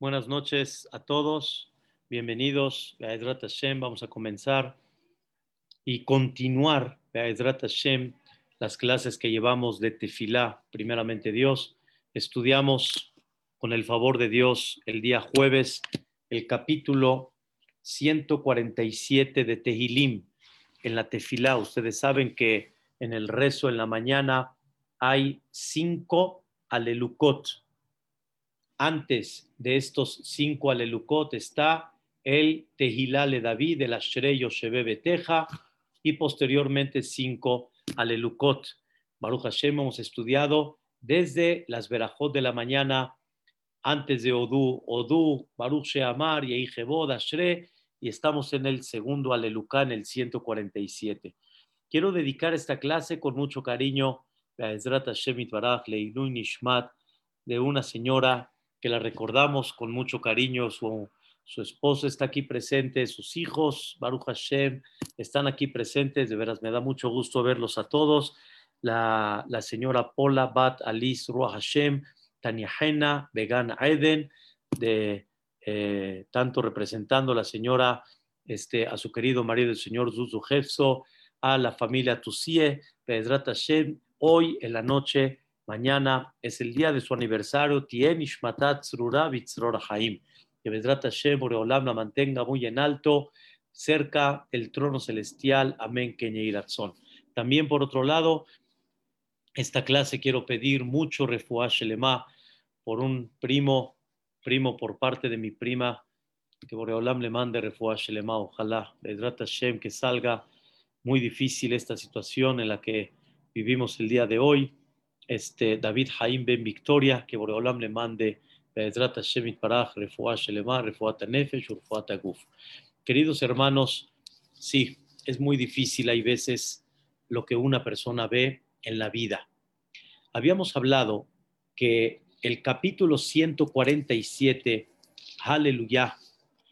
Buenas noches a todos. Bienvenidos a Edrat Hashem. Vamos a comenzar y continuar a Edrat Hashem las clases que llevamos de Tefilá, primeramente Dios. Estudiamos con el favor de Dios el día jueves el capítulo 147 de Tehilim en la Tefilá. Ustedes saben que en el rezo en la mañana hay cinco alelukot antes de estos cinco alelukot está el Tehilale David, el Ashrei Yoshebe Beteja y posteriormente cinco alelukot. Baruch Hashem hemos estudiado desde las verajot de la mañana, antes de Odu, Odu, Baruch Sheamar, Yehijebod, Ashre, y estamos en el segundo aleluká, en el 147. Quiero dedicar esta clase con mucho cariño a Ezrat Hashem Itbarach, Leilun Nishmat, de una señora que la recordamos con mucho cariño. Su, su esposo está aquí presente, sus hijos, Baruch Hashem, están aquí presentes. De veras, me da mucho gusto verlos a todos. La, la señora Paula Bat Alice Ruach Hashem, Tania Hena, Vegan Eden, de, eh, tanto representando a la señora, este, a su querido marido, el señor Zuzu Jefso, a la familia Tusie, Pedrat Hashem, hoy en la noche Mañana es el día de su aniversario. Tien Ishmatat Tzrura Haim. Que Vedrat Hashem la mantenga muy en alto, cerca del trono celestial. Amén. Kenyeirazón. También, por otro lado, esta clase quiero pedir mucho refuash Shelema por un primo, primo por parte de mi prima, que Boreolam le mande refuash Shelema. Ojalá, Vedrat Hashem, que salga muy difícil esta situación en la que vivimos el día de hoy este, David Haim Ben Victoria, que Boreolam le mande Queridos hermanos, sí, es muy difícil, hay veces lo que una persona ve en la vida. Habíamos hablado que el capítulo 147, Aleluya,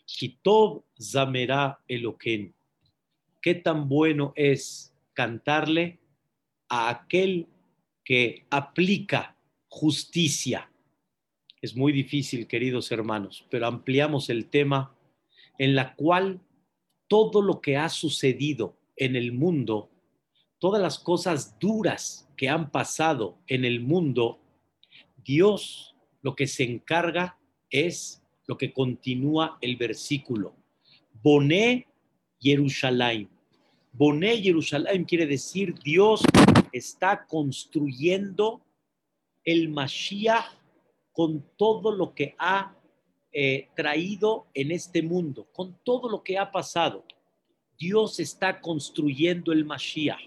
Kitov Zamera Eloken, qué tan bueno es cantarle a aquel que aplica justicia. Es muy difícil, queridos hermanos, pero ampliamos el tema en la cual todo lo que ha sucedido en el mundo, todas las cosas duras que han pasado en el mundo, Dios lo que se encarga es lo que continúa el versículo. Boné Jerusalén. Boné Jerusalén quiere decir Dios está construyendo el Mashiach con todo lo que ha eh, traído en este mundo, con todo lo que ha pasado. Dios está construyendo el Mashiach.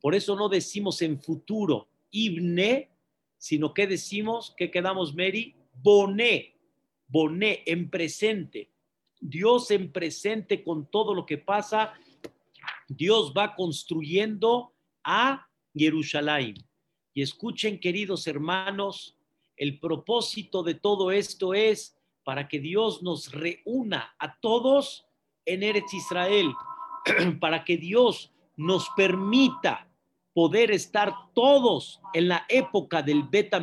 Por eso no decimos en futuro Ibne, sino que decimos que quedamos Mary, Boné, Boné en presente. Dios en presente con todo lo que pasa, Dios va construyendo a Jerusalén. Y escuchen, queridos hermanos, el propósito de todo esto es para que Dios nos reúna a todos en Eretz Israel, para que Dios nos permita poder estar todos en la época del Bet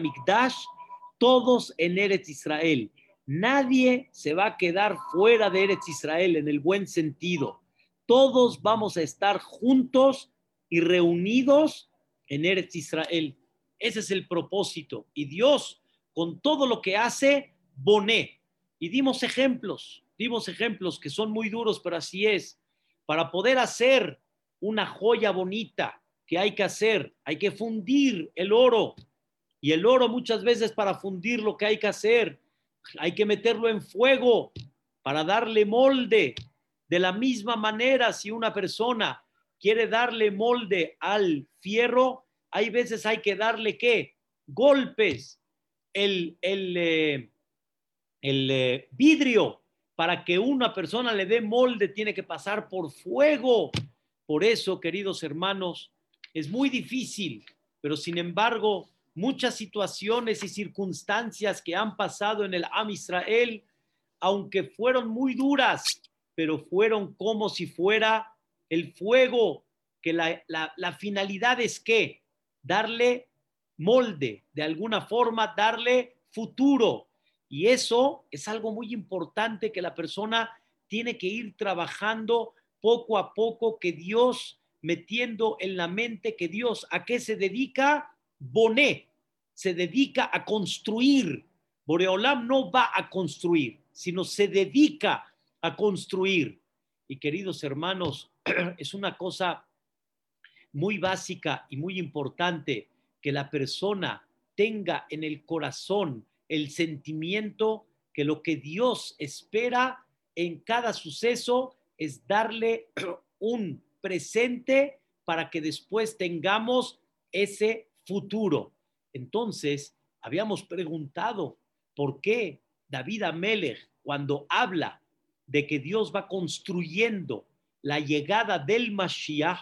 todos en Eretz Israel. Nadie se va a quedar fuera de Eretz Israel en el buen sentido. Todos vamos a estar juntos y reunidos en Eretz Israel. Ese es el propósito. Y Dios, con todo lo que hace, boné. Y dimos ejemplos, dimos ejemplos que son muy duros, pero así es. Para poder hacer una joya bonita, que hay que hacer? Hay que fundir el oro. Y el oro muchas veces para fundir lo que hay que hacer, hay que meterlo en fuego para darle molde. De la misma manera, si una persona quiere darle molde al fierro, hay veces hay que darle qué? Golpes. El, el, eh, el eh, vidrio para que una persona le dé molde tiene que pasar por fuego. Por eso, queridos hermanos, es muy difícil, pero sin embargo, muchas situaciones y circunstancias que han pasado en el Am Israel, aunque fueron muy duras, pero fueron como si fuera el fuego, que la, la, finalidad es que darle molde, de alguna forma darle futuro. Y eso es algo muy importante que la persona tiene que ir trabajando poco a poco, que Dios metiendo en la mente que Dios a qué se dedica, Boné, se dedica a construir. Boreolam no va a construir, sino se dedica a construir. Y queridos hermanos, es una cosa muy básica y muy importante que la persona tenga en el corazón el sentimiento que lo que Dios espera en cada suceso es darle un presente para que después tengamos ese futuro. Entonces, habíamos preguntado por qué David Amelech, cuando habla de que Dios va construyendo la llegada del Mashiach,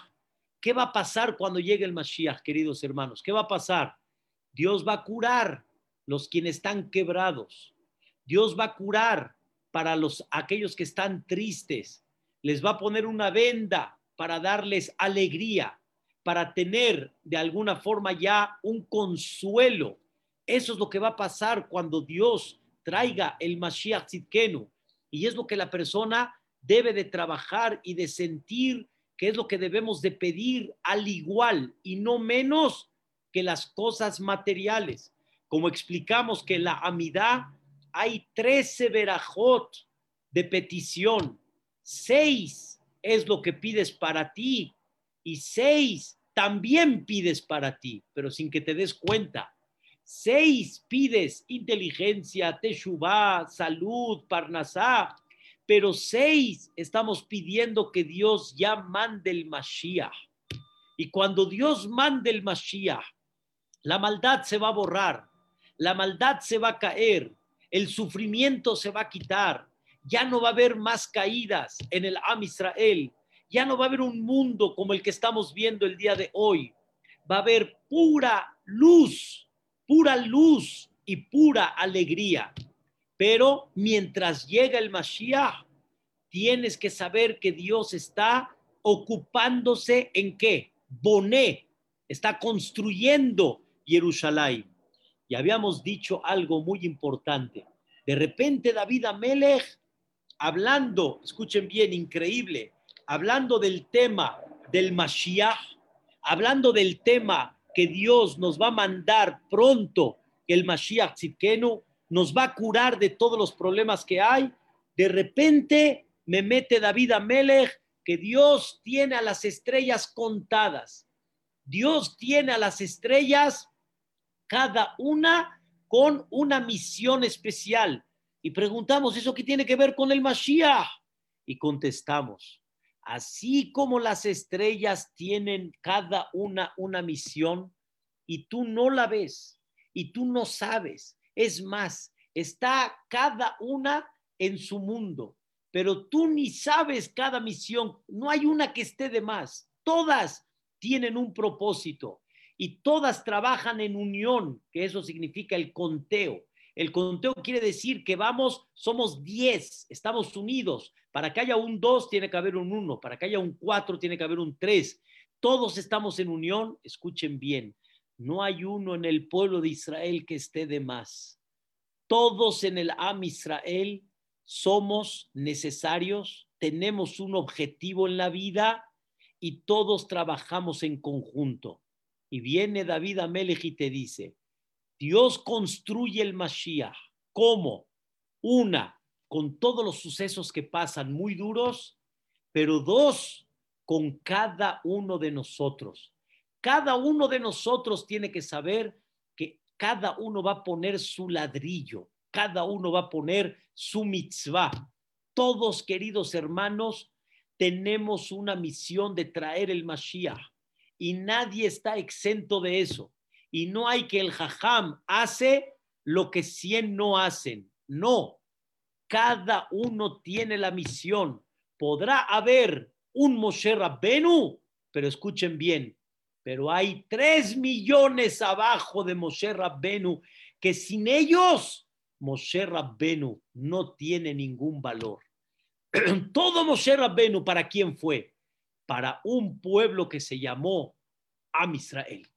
¿qué va a pasar cuando llegue el Mashiach, queridos hermanos? ¿Qué va a pasar? Dios va a curar los quienes están quebrados. Dios va a curar para los aquellos que están tristes. Les va a poner una venda para darles alegría, para tener de alguna forma ya un consuelo. Eso es lo que va a pasar cuando Dios traiga el Mashiach Tzidkenu. Y es lo que la persona debe de trabajar y de sentir que es lo que debemos de pedir al igual y no menos que las cosas materiales. Como explicamos que la amidad hay 13 verajot de petición, seis es lo que pides para ti y seis también pides para ti, pero sin que te des cuenta. Seis pides inteligencia, teshuvah, salud, parnasá, pero seis estamos pidiendo que Dios ya mande el Mashiach. Y cuando Dios mande el Mashiach, la maldad se va a borrar, la maldad se va a caer, el sufrimiento se va a quitar, ya no va a haber más caídas en el Am Israel, ya no va a haber un mundo como el que estamos viendo el día de hoy, va a haber pura luz, pura luz y pura alegría. Pero mientras llega el Mashiach, tienes que saber que Dios está ocupándose en qué? Boné, está construyendo Jerusalén. Y habíamos dicho algo muy importante. De repente David Amelech hablando, escuchen bien, increíble, hablando del tema del Mashiach, hablando del tema que Dios nos va a mandar pronto, el Mashiach Tzidkenu, nos va a curar de todos los problemas que hay, de repente me mete David Amelech que Dios tiene a las estrellas contadas. Dios tiene a las estrellas cada una con una misión especial. Y preguntamos, ¿eso qué tiene que ver con el Mashiach? Y contestamos, así como las estrellas tienen cada una una misión y tú no la ves y tú no sabes, es más, está cada una en su mundo, pero tú ni sabes cada misión, no hay una que esté de más, todas tienen un propósito y todas trabajan en unión, que eso significa el conteo. El conteo quiere decir que vamos, somos 10, estamos unidos. Para que haya un 2 tiene que haber un 1, para que haya un 4 tiene que haber un 3. Todos estamos en unión, escuchen bien, no hay uno en el pueblo de Israel que esté de más. Todos en el Am Israel somos necesarios, tenemos un objetivo en la vida y todos trabajamos en conjunto. Y viene David Amelech y te dice, Dios construye el Mashiach. ¿Cómo? Una, con todos los sucesos que pasan muy duros, pero dos, con cada uno de nosotros. Cada uno de nosotros tiene que saber cada uno va a poner su ladrillo, cada uno va a poner su mitzvah. Todos, queridos hermanos, tenemos una misión de traer el Mashiach y nadie está exento de eso y no hay que el jajam hace lo que cien no hacen. No, cada uno tiene la misión. Podrá haber un Moshe Rabbenu, pero escuchen bien, pero hay tres millones abajo de Moshe Rabbenu que sin ellos Moshe Rabbenu no tiene ningún valor. Todo Moshe Rabbenu, ¿para quién fue? Para un pueblo que se llamó Am Israel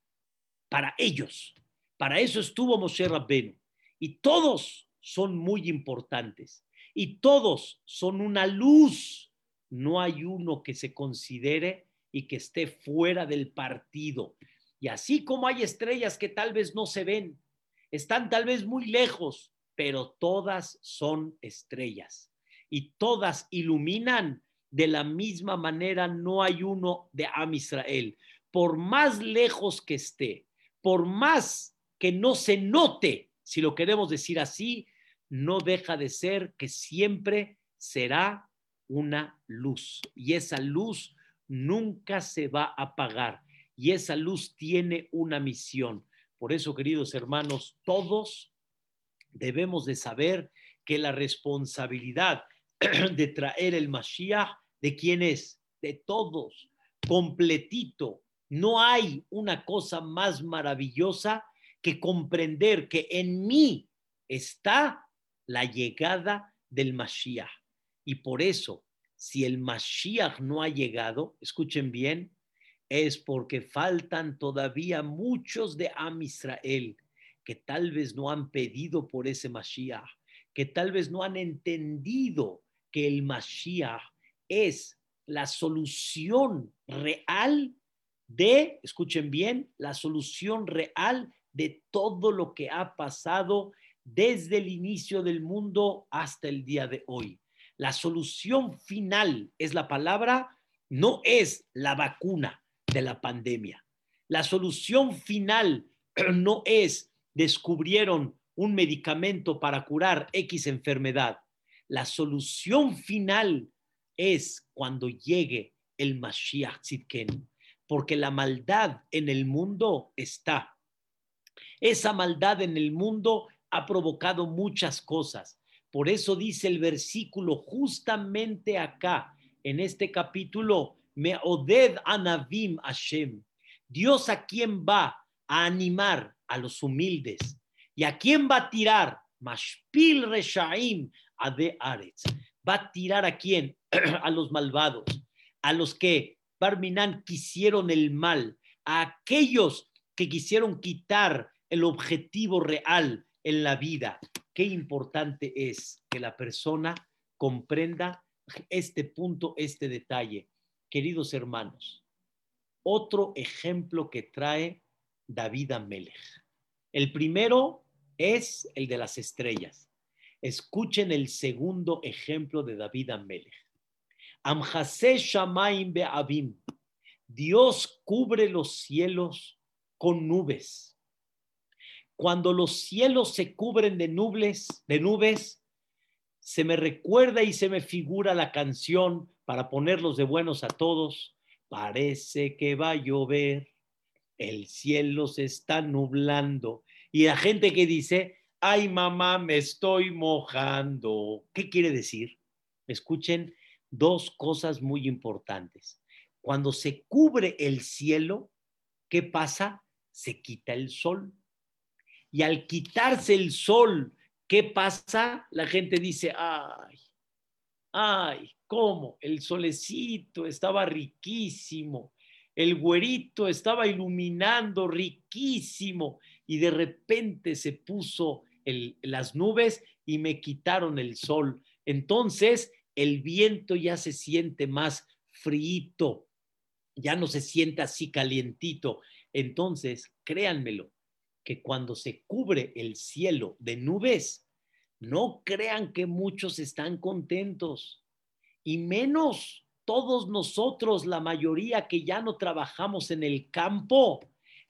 para ellos. Para eso estuvo Moshe Rabbenu. Y todos son muy importantes y todos son una luz. No hay uno que se considere y que esté fuera del partido. Y así como hay estrellas que tal vez no se ven, están tal vez muy lejos, pero todas son estrellas y todas iluminan de la misma manera. No hay uno de Am Israel. Por más lejos que esté, por más que no se note, si lo queremos decir así, no deja de ser que siempre será una luz. Y esa luz nunca se va a apagar. Y esa luz tiene una misión. Por eso, queridos hermanos, todos debemos de saber que la responsabilidad de traer el Mashiach, ¿de quién es? De todos, completito. No hay una cosa más maravillosa que comprender que en mí está la llegada del Mashiach. Y por eso, si el Mashiach no ha llegado, escuchen bien, es porque faltan todavía muchos de Am Israel que tal vez no han pedido por ese Mashiach, que tal vez no han entendido que el Mashiach es la solución real de, escuchen bien, la solución real de todo lo que ha pasado desde el inicio del mundo hasta el día de hoy. La solución final es la palabra, no es la vacuna de la pandemia. La solución final no es descubrieron un medicamento para curar X enfermedad. La solución final es cuando llegue el Mashiach Tzidken, porque la maldad en el mundo está. Esa maldad en el mundo ha provocado muchas cosas. Por eso dice el versículo justamente acá, en este capítulo, me oded anavim Hashem. Dios a quién va a animar a los humildes y a quién va a tirar mashpil reshaim ade aretz. Va a tirar a quién? a los malvados, a los que Barminan quisieron el mal, a aquellos que quisieron quitar el objetivo real, en la vida. Qué importante es que la persona comprenda este punto, este detalle. Queridos hermanos, otro ejemplo que trae David Amelech. El primero es el de las estrellas. Escuchen el segundo ejemplo de David Amelech. Amhase Shamaim Be'avim. Dios cubre los cielos con nubes cuando los cielos se cubren de nubes, de nubes, se me recuerda y se me figura la canción para ponerlos de buenos a todos. Parece que va a llover, el cielo se está nublando. Y la gente que dice, ay mamá, me estoy mojando. ¿Qué quiere decir? Escuchen dos cosas muy importantes. Cuando se cubre el cielo, ¿qué pasa? Se quita el sol y al quitarse el sol, ¿qué pasa? La gente dice, ay, ay, ¿cómo? El solecito estaba riquísimo, el güerito estaba iluminando riquísimo y de repente se puso las nubes y me quitaron el sol. Entonces el viento ya se siente más frío, ya no se siente así calientito. Entonces, créanmelo, que cuando se cubre el cielo de nubes, no crean que muchos están contentos, y menos todos nosotros, la mayoría que ya no trabajamos en el campo,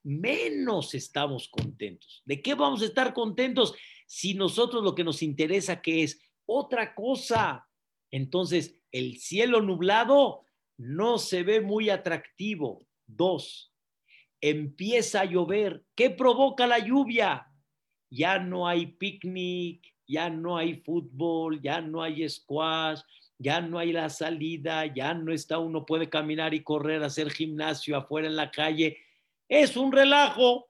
menos estamos contentos. ¿De qué vamos a estar contentos si nosotros lo que nos interesa que es otra cosa? Entonces, el cielo nublado no se ve muy atractivo. Dos, empieza a llover. ¿Qué provoca la lluvia? Ya no hay picnic, ya no hay fútbol, ya no hay squash, ya no hay la salida, ya no está uno puede caminar y correr, hacer gimnasio afuera en la calle. Es un relajo.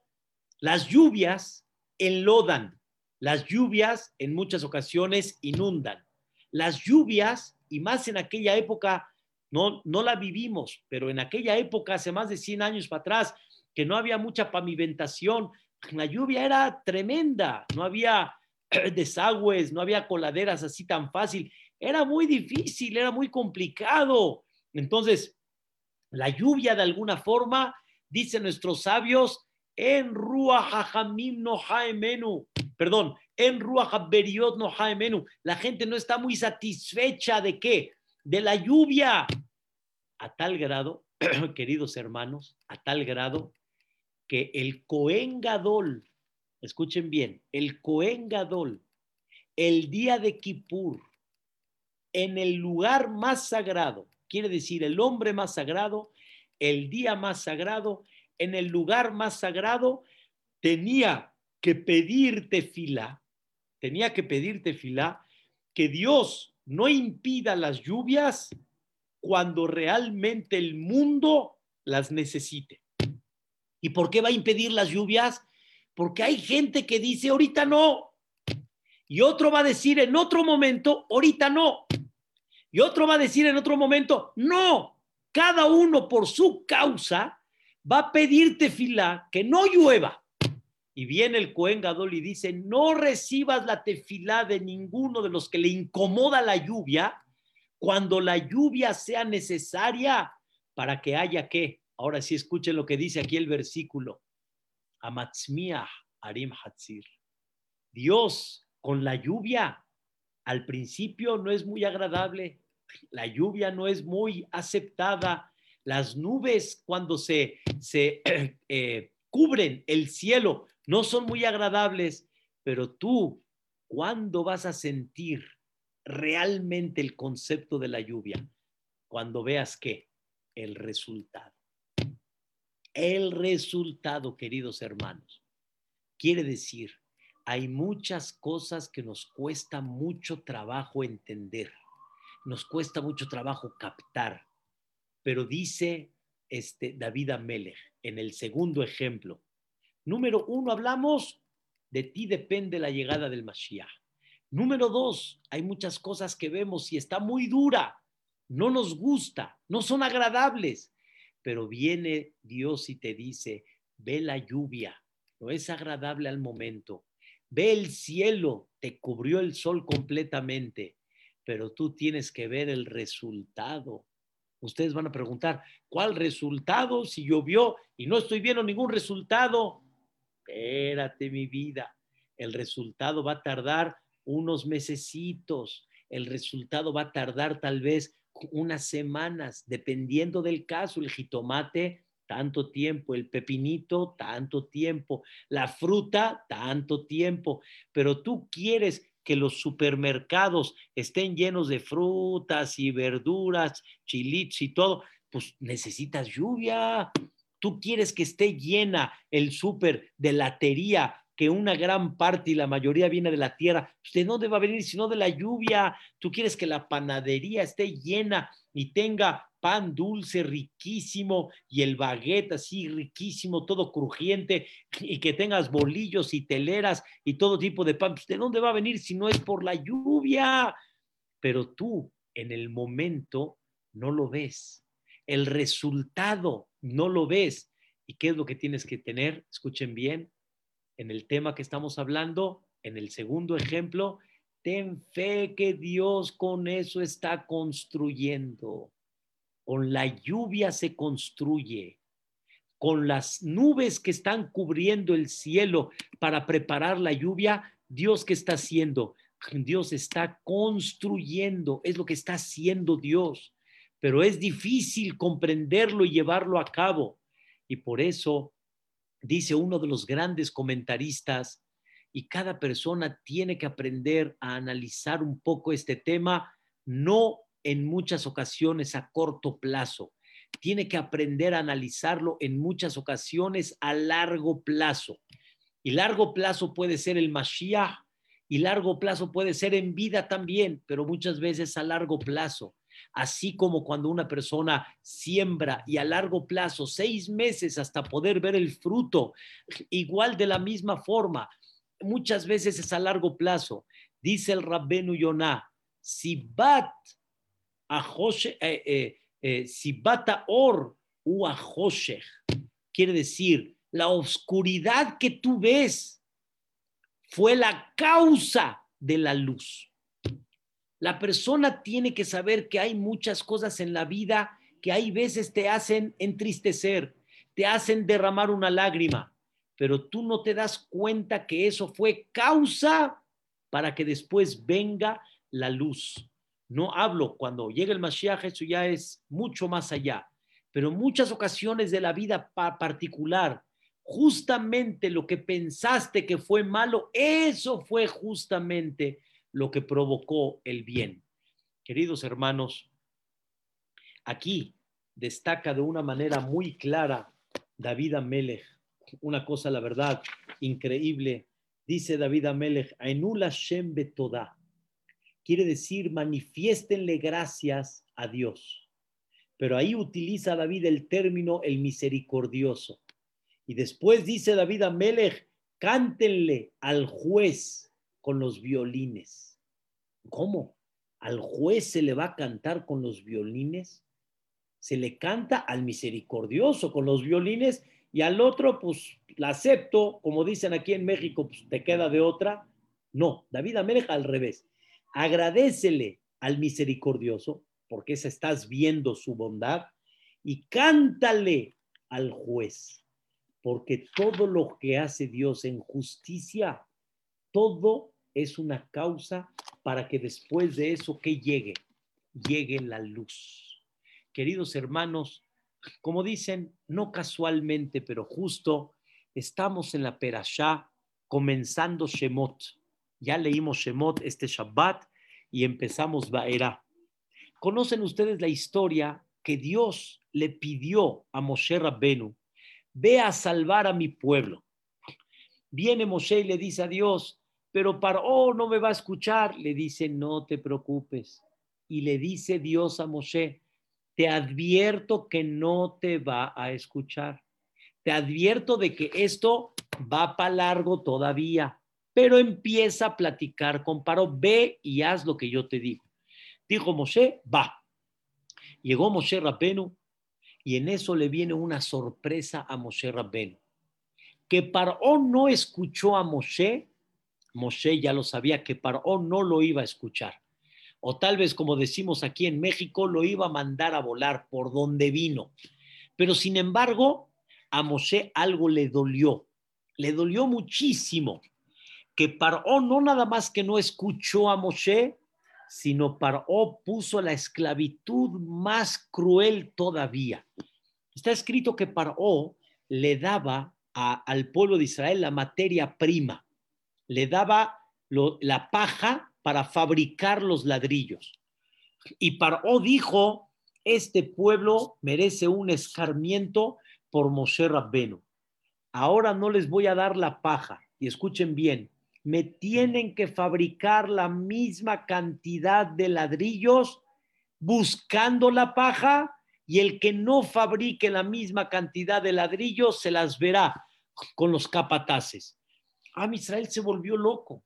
Las lluvias enlodan, las lluvias en muchas ocasiones inundan. Las lluvias, y más en aquella época, no, no la vivimos, pero en aquella época, hace más de 100 años para atrás, que no había mucha pavimentación, la lluvia era tremenda, no había desagües, no había coladeras así tan fácil. Era muy difícil, era muy complicado. Entonces, la lluvia de alguna forma, dicen nuestros sabios, en Ruach no Haemenu, perdón, en Ruach Beriot no Haemenu. La gente no está muy satisfecha de qué? De la lluvia. A tal grado, queridos hermanos, a tal grado que el Cohen Gadol, escuchen bien, el Cohen Gadol, el día de Kippur, en el lugar más sagrado, quiere decir el hombre más sagrado, el día más sagrado, en el lugar más sagrado, tenía que pedirte fila, tenía que pedirte fila, que Dios no impida las lluvias cuando realmente el mundo las necesite. ¿Y por qué va a impedir las lluvias? Porque hay gente que dice, ahorita no. Y otro va a decir en otro momento, ahorita no. Y otro va a decir en otro momento, no. Cada uno por su causa va a pedirte fila que no llueva. Y viene el Cohen Gadol y dice, no recibas la tefilá de ninguno de los que le incomoda la lluvia cuando la lluvia sea necesaria para que haya que. Ahora sí escuchen lo que dice aquí el versículo. Amatzmiah Arim Hatzir. Dios con la lluvia al principio no es muy agradable. La lluvia no es muy aceptada las nubes cuando se, se eh, cubren el cielo no son muy agradables, pero tú, ¿cuándo vas a sentir realmente el concepto de la lluvia? Cuando veas que el resultado. El resultado, queridos hermanos, quiere decir, hay muchas cosas que nos cuesta mucho trabajo entender, nos cuesta mucho trabajo captar pero dice este, David Amelech en el segundo ejemplo. Número uno, hablamos, de ti depende la llegada del Mashiach. Número dos, hay muchas cosas que vemos y está muy dura, no nos gusta, no son agradables, pero viene Dios y te dice, ve la lluvia, no es agradable al momento, ve el cielo, te cubrió el sol completamente, pero tú tienes que ver el resultado Ustedes van a preguntar, ¿cuál resultado si llovió y no estoy viendo ningún resultado? Espérate, mi vida. El resultado va a tardar unos mesecitos. El resultado va a tardar tal vez unas semanas, dependiendo del caso. El jitomate, tanto tiempo. El pepinito, tanto tiempo. La fruta, tanto tiempo. Pero tú quieres que los supermercados estén llenos de frutas y verduras, chilitos y todo, pues necesitas lluvia. Tú quieres que esté llena el súper de latería, que una gran parte y la mayoría viene de la tierra. ¿De dónde va a venir sino de la lluvia? Tú quieres que la panadería esté llena y tenga pan dulce riquísimo y el baguette así riquísimo, todo crujiente y que tengas bolillos y teleras y todo tipo de pan. ¿De dónde va a venir si no es por la lluvia? Pero tú en el momento no lo ves. El resultado no lo ves. ¿Y qué es lo que tienes que tener? Escuchen bien, en el tema que estamos hablando, en el segundo ejemplo, ten fe que Dios con eso está construyendo. Con la lluvia se construye, con las nubes que están cubriendo el cielo para preparar la lluvia, Dios que está haciendo, Dios está construyendo, es lo que está haciendo Dios, pero es difícil comprenderlo y llevarlo a cabo. Y por eso dice uno de los grandes comentaristas, y cada persona tiene que aprender a analizar un poco este tema, no en muchas ocasiones a corto plazo. Tiene que aprender a analizarlo en muchas ocasiones a largo plazo. Y largo plazo puede ser el Mashiach y largo plazo puede ser en vida también, pero muchas veces a largo plazo. Así como cuando una persona siembra y a largo plazo, seis meses hasta poder ver el fruto, igual de la misma forma, muchas veces es a largo plazo. Dice el Rabbenu Yonah, si bat eh, eh, eh, si bata or u quiere decir la oscuridad que tú ves fue la causa de la luz. La persona tiene que saber que hay muchas cosas en la vida que hay veces te hacen entristecer, te hacen derramar una lágrima, pero tú no te das cuenta que eso fue causa para que después venga la luz. No hablo cuando llega el Mashiach, eso ya es mucho más allá, pero muchas ocasiones de la vida particular, justamente lo que pensaste que fue malo, eso fue justamente lo que provocó el bien. Queridos hermanos, aquí destaca de una manera muy clara David Amelech, una cosa, la verdad, increíble. Dice David Amelech, Ainul Hashem Betodá. Quiere decir, manifiéstenle gracias a Dios. Pero ahí utiliza David el término el misericordioso. Y después dice David Amelech, cántenle al juez con los violines. ¿Cómo? ¿Al juez se le va a cantar con los violines? Se le canta al misericordioso con los violines y al otro, pues la acepto, como dicen aquí en México, pues te queda de otra. No, David Amelech al revés. Agradecele al misericordioso, porque esa estás viendo su bondad, y cántale al juez, porque todo lo que hace Dios en justicia, todo es una causa para que después de eso que llegue, llegue la luz. Queridos hermanos, como dicen, no casualmente, pero justo, estamos en la Perashá comenzando Shemot. Ya leímos Shemot este Shabbat y empezamos Baera. ¿Conocen ustedes la historia que Dios le pidió a Moshe Rabbenu? Ve a salvar a mi pueblo. Viene Moshe y le dice a Dios, pero Paró no me va a escuchar. Le dice, no te preocupes. Y le dice Dios a Moshe, te advierto que no te va a escuchar. Te advierto de que esto va para largo todavía, pero empieza a platicar con Paró. Ve y haz lo que yo te digo. Dijo Moshe, va. Llegó Moshe Rabbenu y en eso le viene una sorpresa a Moshe Rabbenu. Que Paró no escuchó a Moshe Moshe ya lo sabía que Paró no lo iba a escuchar. O tal vez, como decimos aquí en México, lo iba a mandar a volar por donde vino. Pero sin embargo, a Moshe algo le dolió. Le dolió muchísimo que Paró no nada más que no escuchó a Moshe, sino Paró puso la esclavitud más cruel todavía. Está escrito que Paró le daba al pueblo de Israel la materia prima le daba la paja para fabricar los ladrillos. Y Paró dijo, este pueblo merece un escarmiento por Moshe Rabbenu. Ahora no les voy a dar la paja. Y escuchen bien, me tienen que fabricar la misma cantidad de ladrillos buscando la paja y el que no fabrique la misma cantidad de ladrillos se las verá con los capataces. Ah, Israel se volvió loco.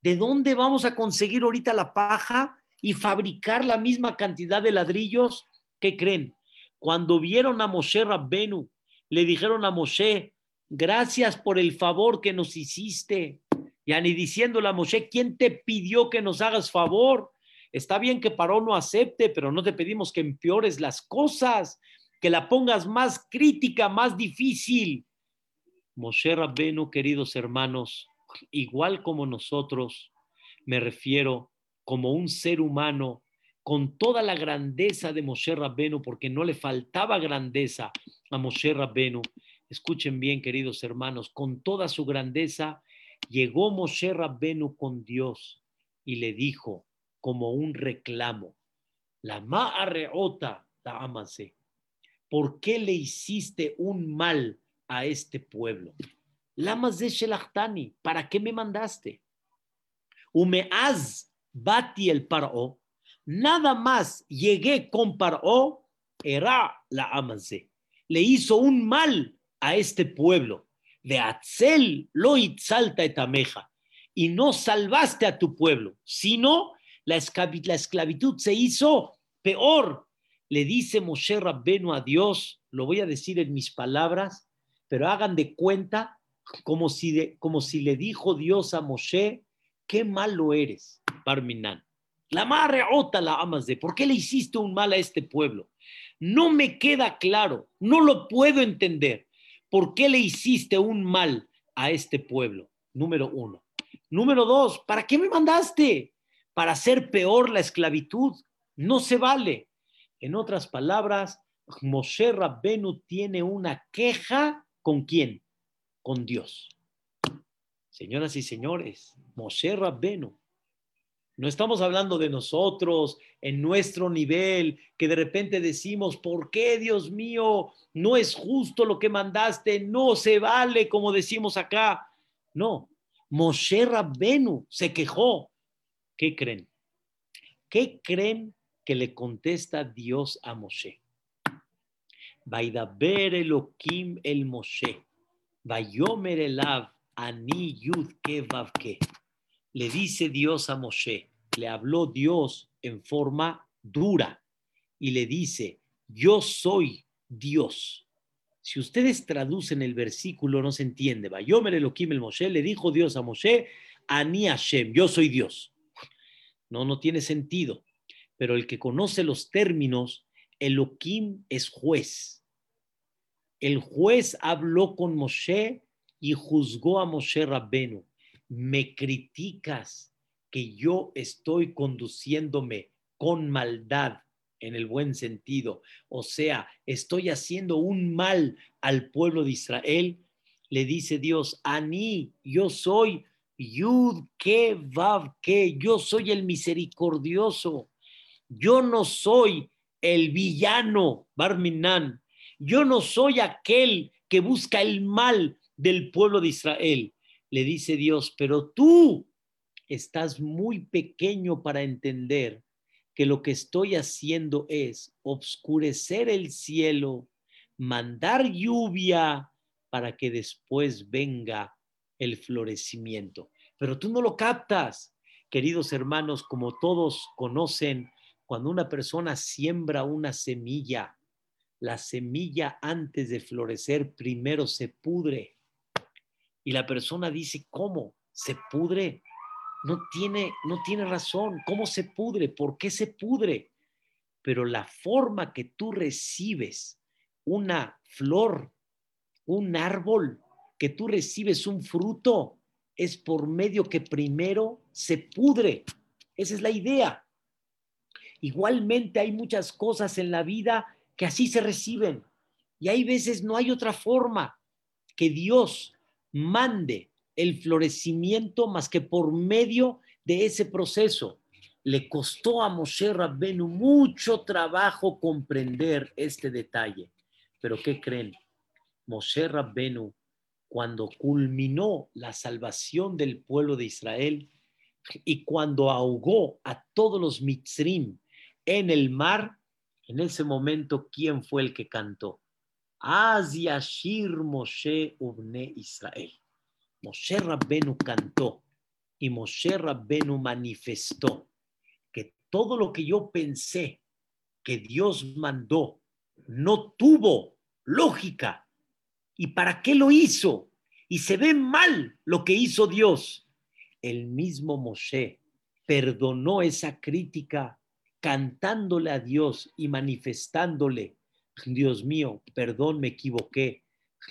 ¿De dónde vamos a conseguir ahorita la paja y fabricar la misma cantidad de ladrillos? ¿Qué creen? Cuando vieron a Moshe Rabbenu, le dijeron a Moshe, gracias por el favor que nos hiciste. Y ni diciéndole a Moshe, ¿quién te pidió que nos hagas favor? Está bien que Paró no acepte, pero no te pedimos que empeores las cosas, que la pongas más crítica, más difícil. Moshe Rabbenu, queridos hermanos, igual como nosotros, me refiero como un ser humano con toda la grandeza de Moshe Rabbenu, porque no le faltaba grandeza a Moshe Rabbenu. Escuchen bien, queridos hermanos, con toda su grandeza, llegó Moshe Rabbenu con Dios y le dijo como un reclamo, la ma'arreota la amase, ¿por qué le hiciste un mal a este pueblo. Lamas de Shelachtani, ¿para qué me mandaste? Umeaz bati el paró, nada más llegué con paró, era la amase. Le hizo un mal a este pueblo. De Atzel lo itzalta etameja. Y no salvaste a tu pueblo, sino la, la esclavitud se hizo peor. Le dice Moshe Rabbenu a Dios, lo voy a decir en mis palabras, pero hagan de cuenta como si, como si le dijo Dios a Moshe, qué malo eres, Barminan. La madre ota la amas de, ¿por qué le hiciste un mal a este pueblo? No me queda claro, no lo puedo entender. ¿Por qué le hiciste un mal a este pueblo? Número uno. Número dos, ¿para qué me mandaste? Para hacer peor la esclavitud. No se vale. En otras palabras, Moshe Rabbenu tiene una queja con quién? Con Dios. Señoras y señores, Moshe Rabbenu. No estamos hablando de nosotros en nuestro nivel, que de repente decimos, ¿por qué, Dios mío, no es justo lo que mandaste? No se vale, como decimos acá. No, Moshe Rabbenu se quejó. ¿Qué creen? ¿Qué creen que le contesta Dios a Moshe? Vaidaber Elohim el Moshe, Vayomer elav ani yud Le dice Dios a Moshe, le habló Dios en forma dura y le dice, yo soy Dios. Si ustedes traducen el versículo, no se entiende. Vayomer Elohim el Moshe, le dijo Dios a Moshe, Ani Hashem, yo soy Dios. No, no tiene sentido. Pero el que conoce los términos Elohim es juez. El juez habló con Moshe y juzgó a Moshe Rabbenu. Me criticas que yo estoy conduciéndome con maldad en el buen sentido, o sea, estoy haciendo un mal al pueblo de Israel, le dice Dios, Ani, yo soy Yud que Vav yo soy el misericordioso, yo no soy el villano, Barminan. Yo no soy aquel que busca el mal del pueblo de Israel. Le dice Dios, pero tú estás muy pequeño para entender que lo que estoy haciendo es obscurecer el cielo, mandar lluvia para que después venga el florecimiento. Pero tú no lo captas, queridos hermanos, como todos conocen cuando una persona siembra una semilla, la semilla antes de florecer primero se pudre. Y la persona dice, ¿cómo? ¿Se pudre? No tiene, no tiene razón. ¿Cómo se pudre? ¿Por qué se pudre? Pero la forma que tú recibes una flor, un árbol, que tú recibes un fruto, es por medio que primero se pudre. Esa es la idea. Igualmente hay muchas cosas en la vida que así se reciben. Y hay veces no hay otra forma que Dios mande el florecimiento más que por medio de ese proceso. Le costó a Moshe Rabbenu mucho trabajo comprender este detalle. Pero ¿qué creen? Moshe Rabbenu, cuando culminó la salvación del pueblo de Israel y cuando ahogó a todos los mitzrim en el mar, en ese momento, ¿quién fue el que cantó? Az Yashir Moshe Ubne Israel. Moshe Rabbenu cantó y Moshe Rabbenu manifestó que todo lo que yo pensé que Dios mandó no tuvo lógica. ¿Y para qué lo hizo? Y se ve mal lo que hizo Dios. El mismo Moshe perdonó esa crítica cantándole a Dios y manifestándole, Dios mío, perdón, me equivoqué,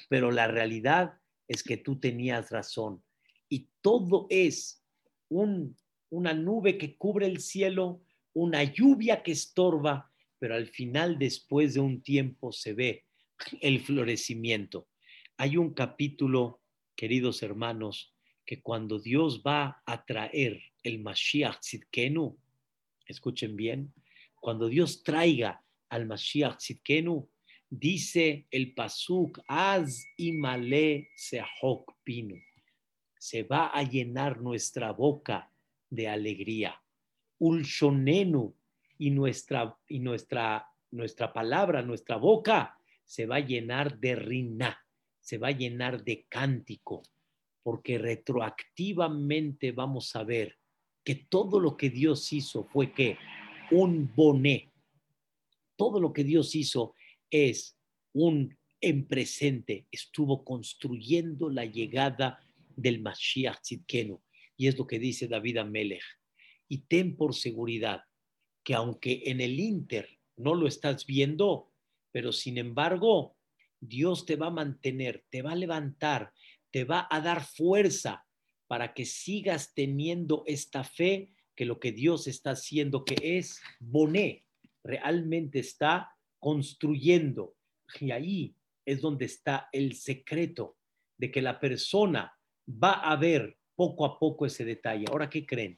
pero la realidad es que tú tenías razón. Y todo es una nube que cubre el cielo, una lluvia que estorba, pero al final, después de un tiempo, se ve el florecimiento. Hay un capítulo, queridos hermanos, que cuando Dios va a traer el Mashiach Tzidkenu, escuchen bien, cuando Dios traiga al Mashiach Tzidkenu, dice el Pasuk, Az imale seahok pinu. Se va a llenar nuestra boca de alegría. Ulshonenu y nuestra, y nuestra, nuestra palabra, nuestra boca, se va a llenar de rina, se va a llenar de cántico, porque retroactivamente vamos a ver que todo lo que Dios hizo fue que un boné. Todo lo que Dios hizo es un en presente estuvo construyendo la llegada del Mashiach Tzidkenu. Y es lo que dice David Amelech. Y ten por seguridad que aunque en el Inter no lo estás viendo, pero sin embargo, Dios te va a mantener, te va a levantar, te va a dar fuerza para que sigas teniendo esta fe que lo que Dios está haciendo, que es Boné, realmente está construyendo. Y ahí es donde está el secreto de que la persona va a ver poco a poco ese detalle. Ahora, ¿qué creen?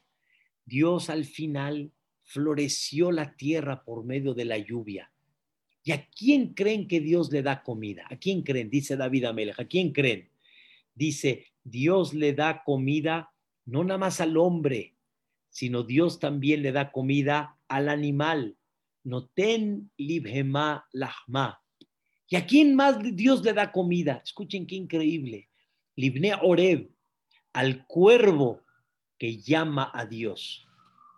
Dios al final floreció la tierra por medio de la lluvia. ¿Y a quién creen que Dios le da comida? ¿A quién creen? Dice David Amelech. ¿A quién creen? Dice, Dios le da comida no nada más al hombre, sino Dios también le da comida al animal. Noten libhema lahma. ¿Y a quién más Dios le da comida? Escuchen qué increíble. Libne Oreb, al cuervo que llama a Dios.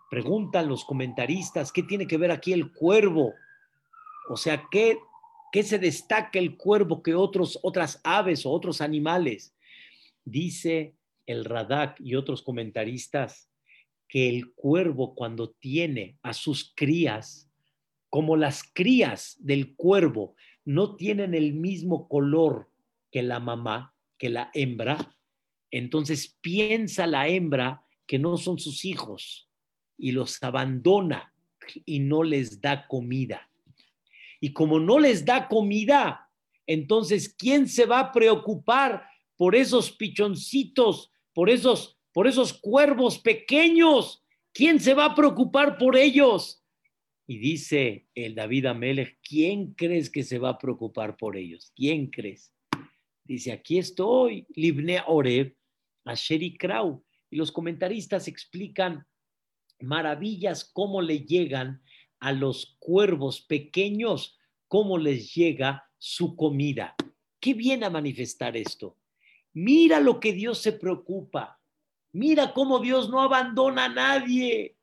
Preguntan los comentaristas, ¿qué tiene que ver aquí el cuervo? O sea, ¿qué, qué se destaca el cuervo que otros, otras aves o otros animales? Dice el Radak y otros comentaristas que el cuervo cuando tiene a sus crías, como las crías del cuervo no tienen el mismo color que la mamá, que la hembra, entonces piensa la hembra que no son sus hijos y los abandona y no les da comida. Y como no les da comida, entonces ¿quién se va a preocupar por esos pichoncitos, por esos por esos cuervos pequeños? ¿Quién se va a preocupar por ellos? Y dice el David Amelech, ¿quién crees que se va a preocupar por ellos? ¿Quién crees? Dice, aquí estoy, Libne Oreb, Asheri Krau. Y los comentaristas explican maravillas cómo le llegan a los cuervos pequeños, cómo les llega su comida. ¿Qué viene a manifestar esto? Mira lo que Dios se preocupa. Mira cómo Dios no abandona a nadie.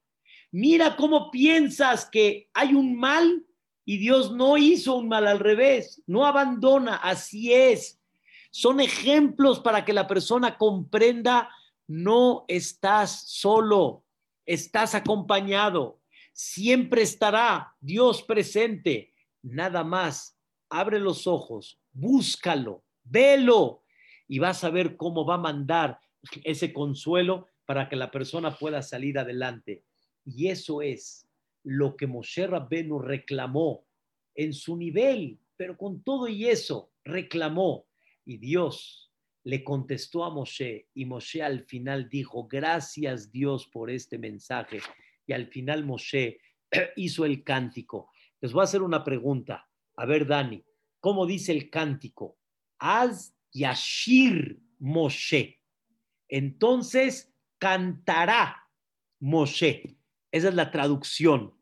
Mira cómo piensas que hay un mal y Dios no hizo un mal al revés. No abandona, así es. Son ejemplos para que la persona comprenda, no estás solo, estás acompañado, siempre estará Dios presente. Nada más, abre los ojos, búscalo, velo y vas a ver cómo va a mandar ese consuelo para que la persona pueda salir adelante. Y eso es lo que Moshe Rabbenu reclamó en su nivel, pero con todo y eso reclamó y Dios le contestó a Moshe y Moshe al final dijo, gracias Dios por este mensaje. Y al final Moshe hizo el cántico. Les voy a hacer una pregunta. A ver, Dani, ¿cómo dice el cántico? Az Yashir Moshe. Entonces cantará Moshe. Esa es la traducción.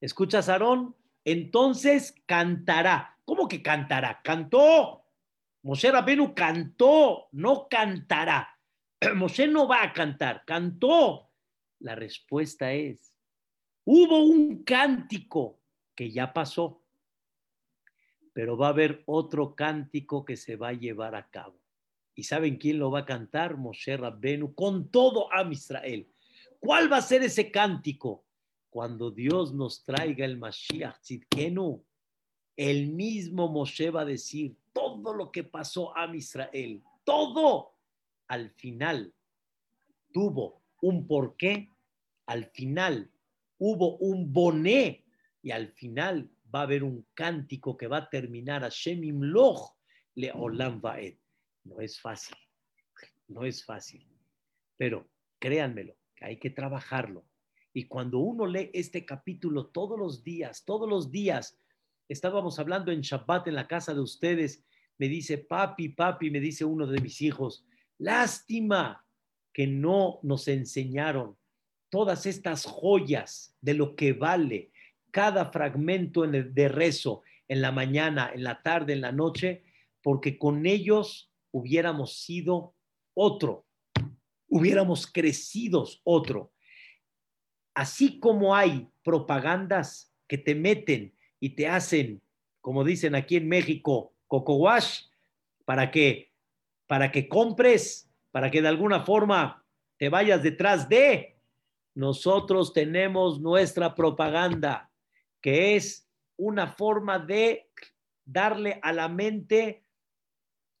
¿Escuchas, Aarón? Entonces cantará. ¿Cómo que cantará? Cantó. Moshe Rabenu cantó, no cantará. Moshe no va a cantar, cantó. La respuesta es, hubo un cántico que ya pasó, pero va a haber otro cántico que se va a llevar a cabo. ¿Y saben quién lo va a cantar? Moshe Rabbenu, con todo a. ¿Cuál va a ser ese cántico? Cuando Dios nos traiga el Mashiach Tzidkenu, el mismo Moshe va a decir, todo lo que pasó a Israel, todo, al final tuvo un porqué, al final hubo un boné y al final va a haber un cántico que va a terminar a Shemim Loch le Olam Vaed. No es fácil, no es fácil, pero créanmelo, hay que trabajarlo. Y cuando uno lee este capítulo todos los días, todos los días, estábamos hablando en Shabbat en la casa de ustedes, me dice, papi, papi, me dice uno de mis hijos, lástima que no nos enseñaron todas estas joyas de lo que vale cada fragmento de rezo en la mañana, en la tarde, en la noche, porque con ellos hubiéramos sido otro, hubiéramos crecido otro. Así como hay propagandas que te meten y te hacen, como dicen aquí en México, Coco Wash, para que, para que compres, para que de alguna forma te vayas detrás de. Nosotros tenemos nuestra propaganda, que es una forma de darle a la mente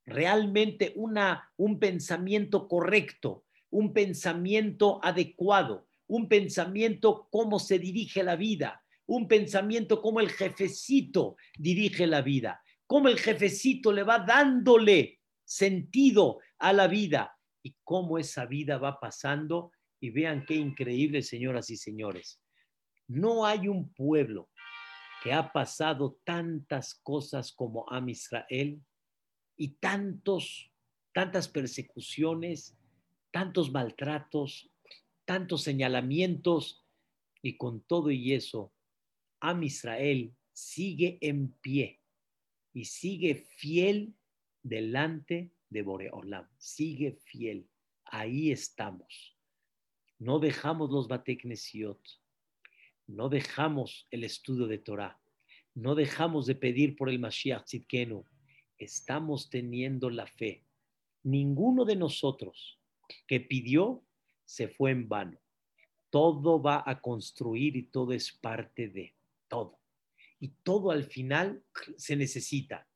realmente una, un pensamiento correcto, un pensamiento adecuado, un pensamiento cómo se dirige la vida, un pensamiento como el jefecito dirige la vida, cómo el jefecito le va dándole sentido a la vida y cómo esa vida va pasando. Y vean qué increíble, señoras y señores. No hay un pueblo que ha pasado tantas cosas como Am Israel y tantos, tantas persecuciones, tantos maltratos, tantos señalamientos, y con todo y eso, Am Israel sigue en pie y sigue fiel delante de Boreolam, sigue fiel. Ahí estamos. No dejamos los Bateknesiot, no dejamos el estudio de Torah, no dejamos de pedir por el Mashiach Tzidkenu. Estamos teniendo la fe. Ninguno de nosotros que pidió se fue en vano. Todo va a construir y todo es parte de todo. Y todo al final se necesita,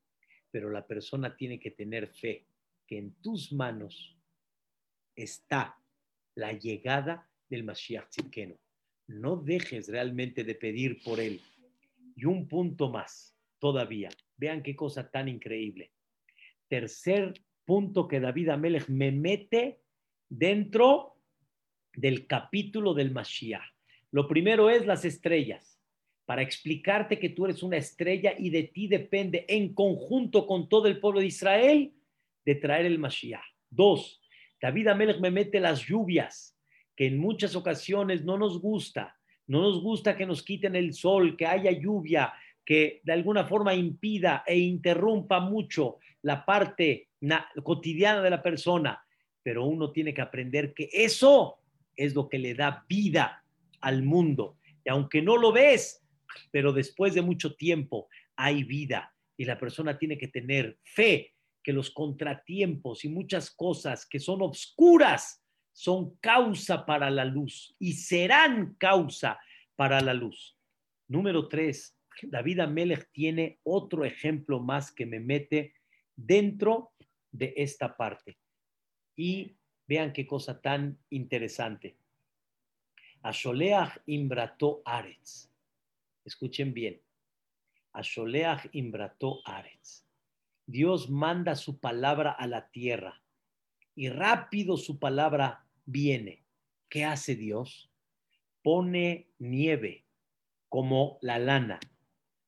pero la persona tiene que tener fe que en tus manos está la llegada del Mashiach Tzidkenu. No dejes realmente de pedir por él. Y un punto más, todavía. Vean qué cosa tan increíble. Tercer punto que David Amelech me mete dentro del capítulo del Mashiach. Lo primero es las estrellas, para explicarte que tú eres una estrella y de ti depende en conjunto con todo el pueblo de Israel de traer el Mashiach. Dos, David Amelech me mete las lluvias, que en muchas ocasiones no nos gusta, no nos gusta que nos quiten el sol, que haya lluvia, que de alguna forma impida e interrumpa mucho la parte cotidiana de la persona, pero uno tiene que aprender que eso es lo que le da vida al mundo. Y aunque no lo ves, pero después de mucho tiempo hay vida y la persona tiene que tener fe que los contratiempos y muchas cosas que son obscuras son causa para la luz y serán causa para la luz. Número tres, David Amelech tiene otro ejemplo más que me mete dentro de esta parte. Y vean qué cosa tan interesante. Asholeach imbrató Aretz. Escuchen bien. Asholeach imbrató Aretz. Dios manda su palabra a la tierra y rápido su palabra viene. ¿Qué hace Dios? Pone nieve como la lana,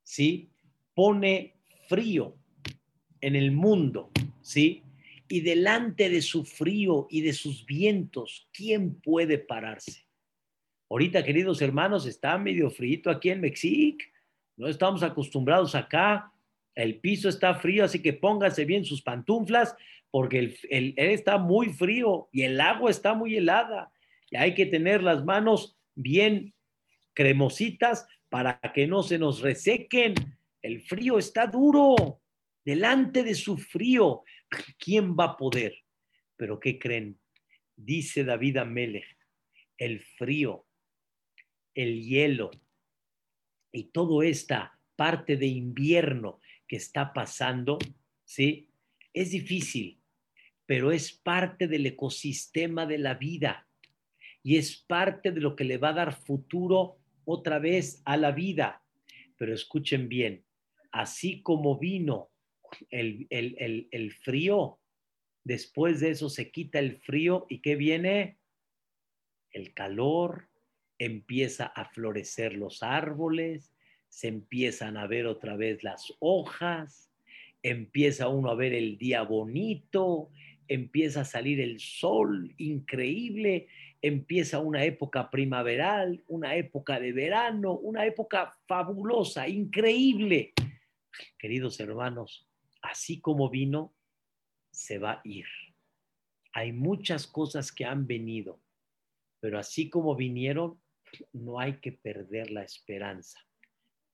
¿sí? Pone frío en el mundo, ¿sí? Y delante de su frío y de sus vientos, ¿quién puede pararse? Ahorita, queridos hermanos, está medio frío aquí en México. No estamos acostumbrados acá. El piso está frío, así que póngase bien sus pantuflas porque el, está muy frío y el agua está muy helada. Y hay que tener las manos bien cremositas para que no se nos resequen. El frío está duro. Delante de su frío, ¿quién va a poder? Pero ¿qué creen? Dice David Amelech, el frío, el hielo y toda esta parte de invierno que está pasando, ¿sí? Es difícil, pero es parte del ecosistema de la vida y es parte de lo que le va a dar futuro otra vez a la vida. Pero escuchen bien, así como vino el, el, el, frío, después de eso se quita el frío y ¿qué viene? El calor, empieza a florecer los árboles, se empiezan a ver otra vez las hojas, empieza uno a ver el día bonito, empieza a salir el sol increíble, empieza una época primaveral, una época de verano, una época fabulosa, increíble. Queridos hermanos, así como vino, se va a ir. Hay muchas cosas que han venido, pero así como vinieron, no hay que perder la esperanza.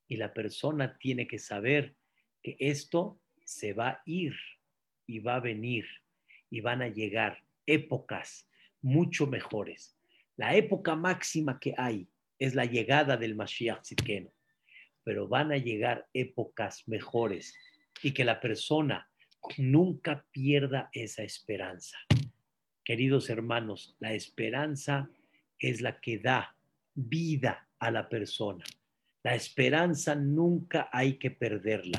Y la persona tiene que saber que esto se va a ir y va a venir y van a llegar épocas mucho mejores. La época máxima que hay es la llegada del Mashiach Tzidkenu, pero van a llegar épocas mejores y que la persona nunca pierda esa esperanza. Queridos hermanos, la esperanza es la que da vida a la persona. La esperanza nunca hay que perderla.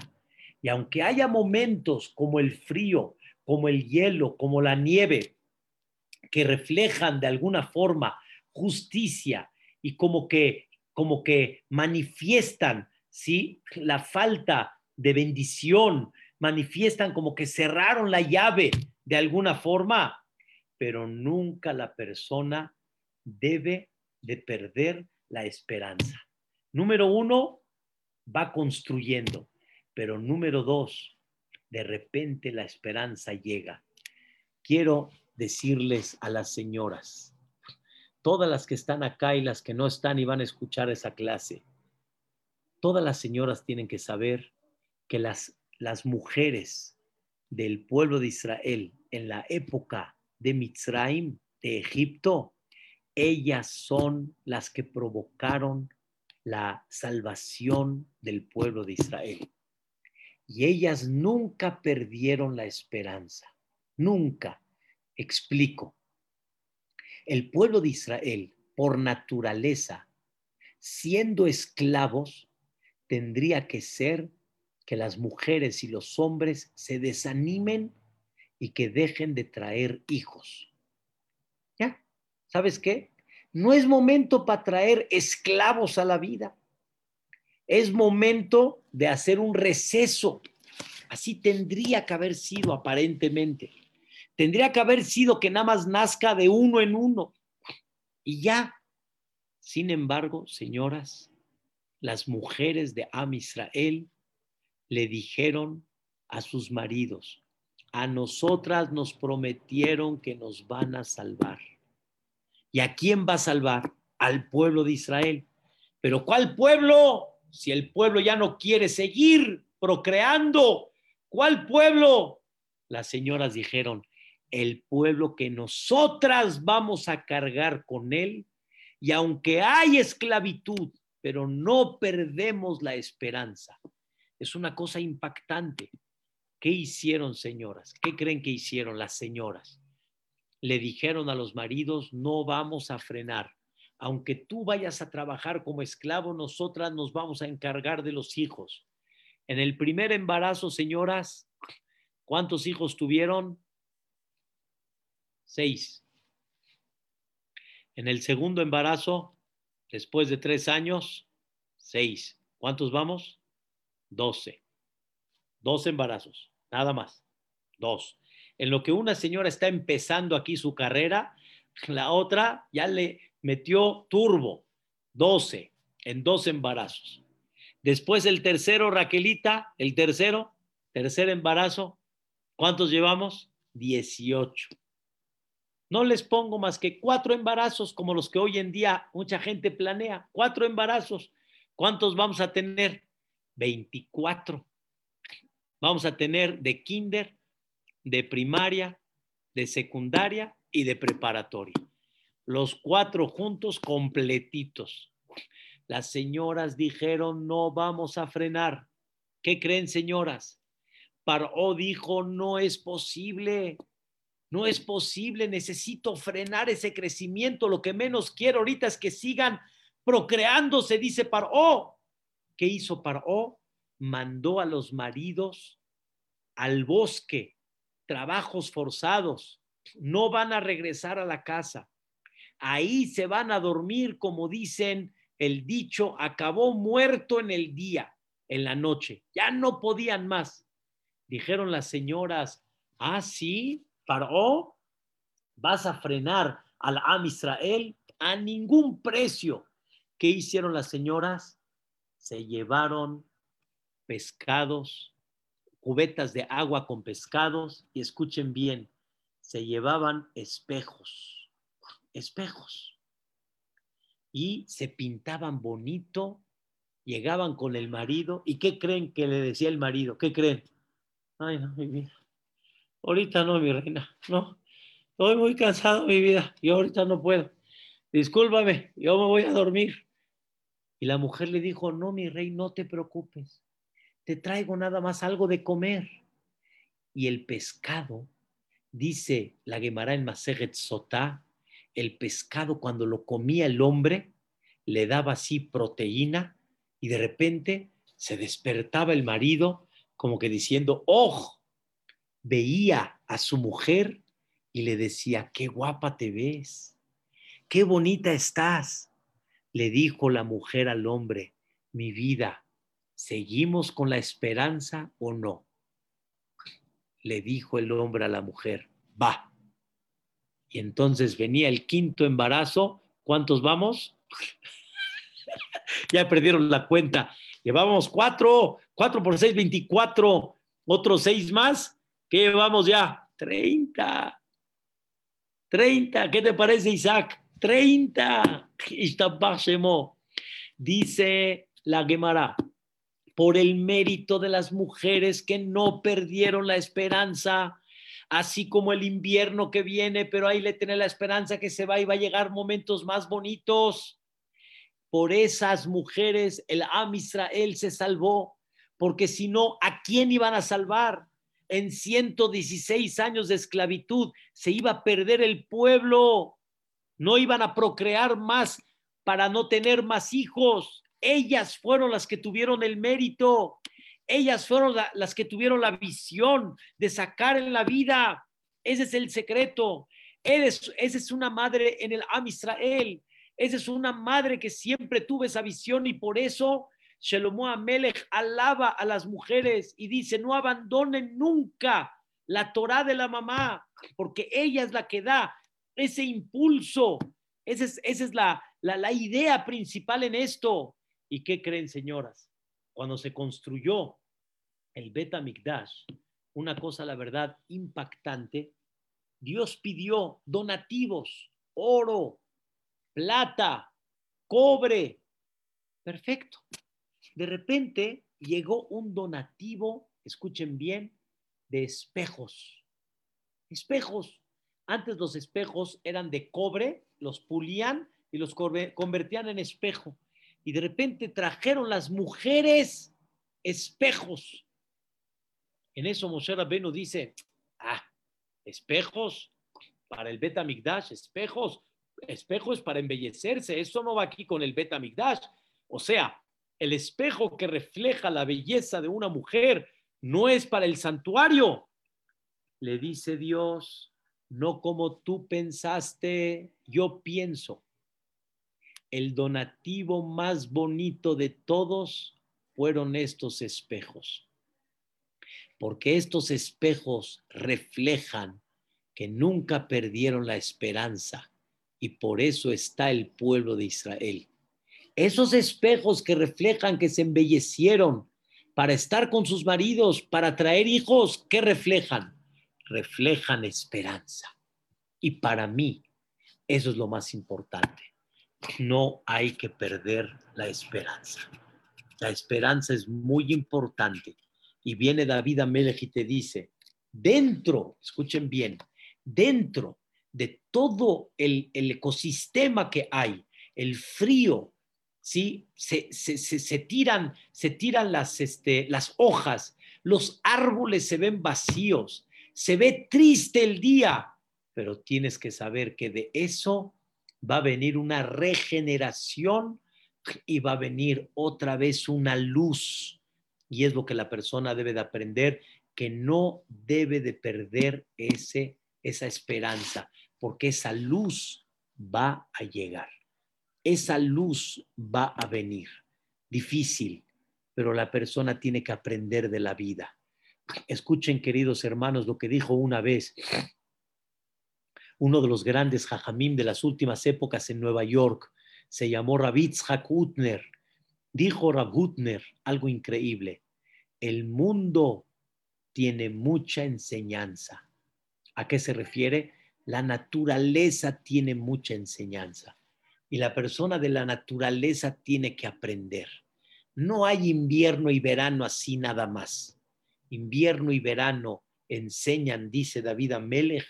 Y aunque haya momentos como el frío, como el hielo, como la nieve, que reflejan de alguna forma justicia y como que, como que manifiestan ¿sí? la falta de bendición, manifiestan como que cerraron la llave de alguna forma, pero nunca la persona debe de perder la esperanza. Número uno, va construyendo, pero número dos, de repente la esperanza llega. Quiero decirles a las señoras, todas las que están acá y las que no están y van a escuchar esa clase, todas las señoras tienen que saber que las, las mujeres del pueblo de Israel en la época de Mitzrayim, de Egipto, ellas son las que provocaron la salvación del pueblo de Israel. Y ellas nunca perdieron la esperanza, nunca. Explico. El pueblo de Israel, por naturaleza, siendo esclavos, tendría que ser que las mujeres y los hombres se desanimen y que dejen de traer hijos. ¿Ya? ¿Sabes qué? No es momento para traer esclavos a la vida. Es momento de hacer un receso. Así tendría que haber sido aparentemente. Tendría que haber sido que nada más nazca de uno en uno. Y ya. Sin embargo, señoras, las mujeres de Am Israel le dijeron a sus maridos, a nosotras nos prometieron que nos van a salvar. ¿Y a quién va a salvar? Al pueblo de Israel. Pero ¿cuál pueblo? Si el pueblo ya no quiere seguir procreando, ¿cuál pueblo? Las señoras dijeron, el pueblo que nosotras vamos a cargar con él, y aunque hay esclavitud, pero no perdemos la esperanza. Es una cosa impactante. ¿Qué hicieron, señoras? ¿Qué creen que hicieron las señoras? Le dijeron a los maridos, no vamos a frenar. Aunque tú vayas a trabajar como esclavo, nosotras nos vamos a encargar de los hijos. En el primer embarazo, señoras, ¿cuántos hijos tuvieron? Seis. En el segundo embarazo, después de tres años, seis. ¿Cuántos vamos? Doce. Dos embarazos, nada más. Dos en lo que una señora está empezando aquí su carrera, la otra ya le metió turbo, 12 en dos embarazos. Después el tercero, Raquelita, el tercero, tercer embarazo, ¿cuántos llevamos? 18. No les pongo más que cuatro embarazos como los que hoy en día mucha gente planea, cuatro embarazos. ¿Cuántos vamos a tener? 24. Vamos a tener de kinder de primaria, de secundaria y de preparatoria. Los cuatro juntos completitos. Las señoras dijeron, no vamos a frenar. ¿Qué creen, señoras? Paró dijo, no es posible, no es posible, necesito frenar ese crecimiento. Lo que menos quiero ahorita es que sigan procreándose, dice Paró. ¿Qué hizo Paró? Mandó a los maridos al bosque trabajos forzados, no van a regresar a la casa. Ahí se van a dormir, como dicen el dicho, acabó muerto en el día, en la noche. Ya no podían más. Dijeron las señoras, ah, sí, paró, vas a frenar al Am Israel a ningún precio. ¿Qué hicieron las señoras? Se llevaron pescados, cubetas de agua con pescados y escuchen bien, se llevaban espejos, espejos. Y se pintaban bonito, llegaban con el marido y ¿qué creen que le decía el marido? ¿Qué creen? Ay, no, mi vida. Ahorita no, mi reina. No. Estoy muy cansado, mi vida. Yo ahorita no puedo. Discúlpame, yo me voy a dormir. Y la mujer le dijo, no, mi rey, no te preocupes. Te traigo nada más algo de comer. Y el pescado, dice la Gemara en Maseret Sotá, el pescado cuando lo comía el hombre, le daba así proteína y de repente se despertaba el marido como que diciendo, oh, veía a su mujer y le decía, qué guapa te ves, qué bonita estás. Le dijo la mujer al hombre, mi vida, ¿seguimos con la esperanza o no? Le dijo el hombre a la mujer, va. Y entonces venía el quinto embarazo. ¿Cuántos vamos? ya perdieron la cuenta. Llevábamos cuatro, cuatro por seis, veinticuatro, otros seis más. ¿Qué llevamos ya? Treinta. Treinta. ¿Qué te parece, Isaac? Treinta. Dice la Gemara, por el mérito de las mujeres que no perdieron la esperanza, así como el invierno que viene, pero ahí le tiene la esperanza que se va y va a llegar momentos más bonitos por esas mujeres el Am Israel se salvó, porque si no, ¿a quién iban a salvar? En 116 años de esclavitud se iba a perder el pueblo, no iban a procrear más para no tener más hijos. Ellas fueron las que tuvieron el mérito, ellas fueron las que tuvieron la visión de sacar en la vida. Ese es el secreto. Esa es una madre en el Am Israel. Esa es una madre que siempre tuvo esa visión y por eso Shelomo Amelech alaba a las mujeres y dice, no abandonen nunca la Torah de la mamá, porque ella es la que da ese impulso. Esa es, esa es la idea principal en esto. ¿Y qué creen, señoras? Cuando se construyó el Bet Mikdash, una cosa, la verdad, impactante, Dios pidió donativos, oro, plata, cobre. Perfecto. De repente llegó un donativo, escuchen bien, de espejos. Espejos. Antes los espejos eran de cobre, los pulían y los convertían en espejo. Y de repente trajeron las mujeres espejos. En eso Moshe Rabbeinu dice, ah, espejos para el Betamigdash, espejos espejo es para embellecerse, eso no va aquí con el beta migdash. O sea, el espejo que refleja la belleza de una mujer no es para el santuario. Le dice Dios, no como tú pensaste, yo pienso. El donativo más bonito de todos fueron estos espejos. Porque estos espejos reflejan que nunca perdieron la esperanza y por eso está el pueblo de Israel. Esos espejos que reflejan que se embellecieron para estar con sus maridos, para traer hijos, ¿qué reflejan? Reflejan esperanza. Y para mí, eso es lo más importante. No hay que perder la esperanza. La esperanza es muy importante. Y viene David Amelech y te dice, dentro, escuchen bien, dentro de todo el, ecosistema que hay, el frío, ¿sí? Se, se, tiran, se tiran las, este, las hojas, los árboles se ven vacíos, se ve triste el día, pero tienes que saber que de eso va a venir una regeneración y va a venir otra vez una luz. Y es lo que la persona debe de aprender, que no debe de perder ese, esa esperanza porque esa luz va a llegar, esa luz va a venir. Difícil, pero la persona tiene que aprender de la vida. Escuchen, queridos hermanos, lo que dijo una vez uno de los grandes jajamim de las últimas épocas en Nueva York. Se llamó Rabitz Utner. Dijo Rabutner algo increíble. El mundo tiene mucha enseñanza. ¿A qué se refiere? La naturaleza tiene mucha enseñanza y la persona de la naturaleza tiene que aprender. No hay invierno y verano así nada más. invierno y verano enseñan, dice David Amelech,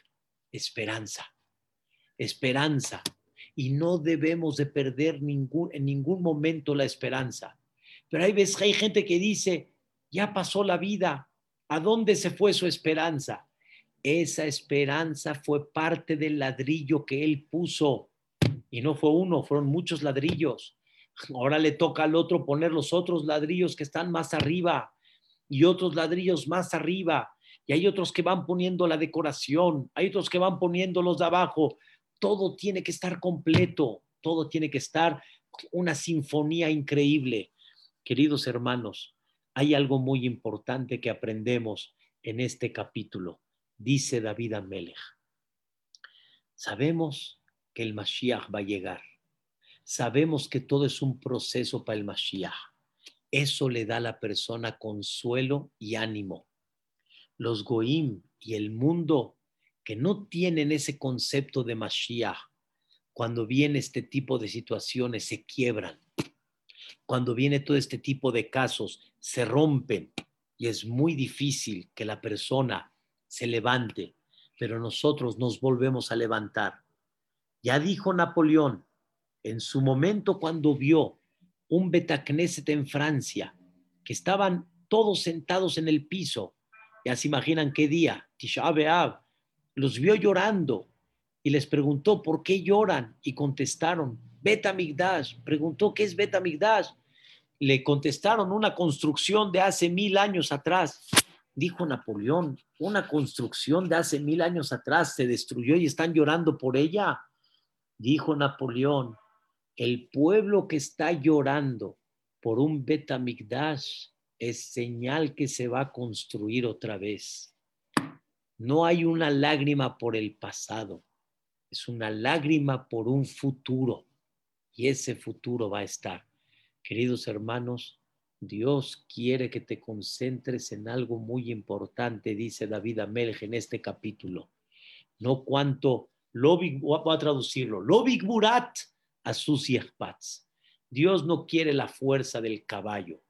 esperanza, esperanza. Y no debemos de perder en ningún momento la esperanza. Pero hay veces hay gente que dice, ya pasó la vida, ¿a dónde se fue su esperanza? Esa esperanza fue parte del ladrillo que él puso. Y no fue uno, fueron muchos ladrillos. Ahora le toca al otro poner los otros ladrillos que están más arriba y otros ladrillos más arriba. Y hay otros que van poniendo la decoración, hay otros que van poniendo los de abajo. Todo tiene que estar completo, todo tiene que estar una sinfonía increíble. Queridos hermanos, hay algo muy importante que aprendemos en este capítulo. Dice David Amelech. Sabemos que el Mashiach va a llegar. Sabemos que todo es un proceso para el Mashiach. Eso le da a la persona consuelo y ánimo. Los Goim y el mundo que no tienen ese concepto de Mashiach, cuando viene este tipo de situaciones, se quiebran. Cuando viene todo este tipo de casos, se rompen y es muy difícil que la persona se levante, pero nosotros nos volvemos a levantar. Ya dijo Napoleón, en su momento cuando vio un Betacneset en Francia, que estaban todos sentados en el piso, ya se imaginan qué día, Tisha los vio llorando y les preguntó por qué lloran y contestaron, Betamigdash, preguntó qué es Betamigdash. Le contestaron una construcción de hace mil años atrás. Dijo Napoleón, una construcción de hace mil años atrás se destruyó y están llorando por ella. Dijo Napoleón, el pueblo que está llorando por un Betamigdash es señal que se va a construir otra vez. No hay una lágrima por el pasado, es una lágrima por un futuro y ese futuro va a estar. Queridos hermanos, Dios quiere que te concentres en algo muy importante, dice David Amelch en este capítulo. No cuánto, voy a traducirlo, Lobig Burat a sus Dios no quiere la fuerza del caballo.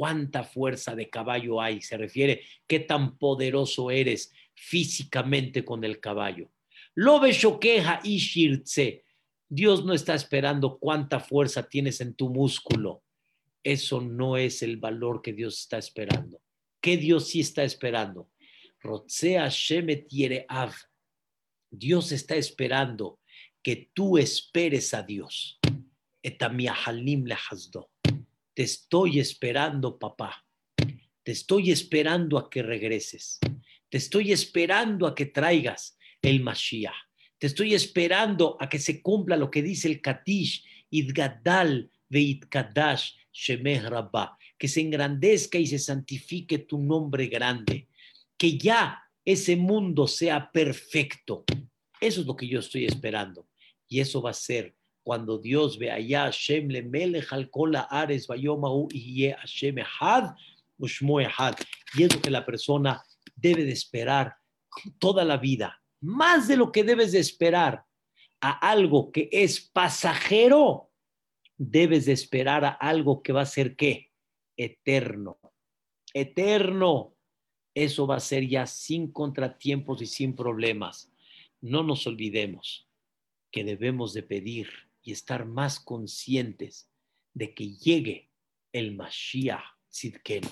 ¿Cuánta fuerza de caballo hay? Se refiere qué tan poderoso eres físicamente con el caballo. Lo queja y shirtse. Dios no está esperando cuánta fuerza tienes en tu músculo. Eso no es el valor que Dios está esperando. ¿Qué Dios sí está esperando? Av. Dios está esperando que tú esperes a Dios. Te estoy esperando, papá. Te estoy esperando a que regreses. Te estoy esperando a que traigas el Mashiach. Te estoy esperando a que se cumpla lo que dice el Katish, Idgadal Veitkadash Shemeh Rabbah, que se engrandezca y se santifique tu nombre grande, que ya ese mundo sea perfecto. Eso es lo que yo estoy esperando. Y eso va a ser cuando Dios ve allá Hashem le melech al ares vayomahu y Hashem had had. Y es lo que la persona debe de esperar toda la vida. Más de lo que debes de esperar a algo que es pasajero, debes de esperar a algo que va a ser qué? Eterno. Eterno. Eso va a ser ya sin contratiempos y sin problemas. No nos olvidemos que debemos de pedir y estar más conscientes de que llegue el Mashiach Tzidkenu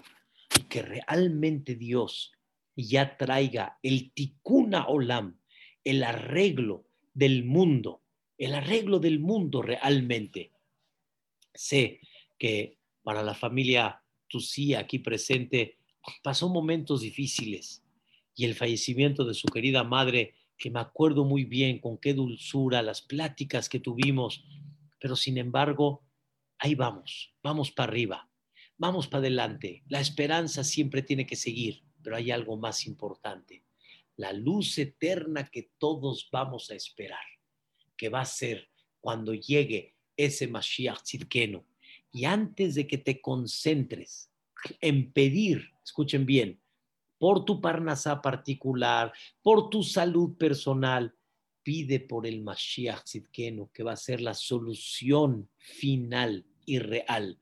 y que realmente Dios ya traiga el Tikuna Olam, el arreglo del mundo, el arreglo del mundo realmente. Sé que para la familia Tusí aquí presente pasó momentos difíciles y el fallecimiento de su querida madre que me acuerdo muy bien con qué dulzura, las pláticas que tuvimos, pero sin embargo, ahí vamos, vamos para arriba, vamos para adelante. La esperanza siempre tiene que seguir, pero hay algo más importante, la luz eterna que todos vamos a esperar, que va a ser cuando llegue ese Mashiach Tzidkenu. Y antes de que te concentres en pedir, escuchen bien, por tu parnasá particular, por tu salud personal. Pide por el Mashiach Tzidkenu, que va a ser la solución final y real.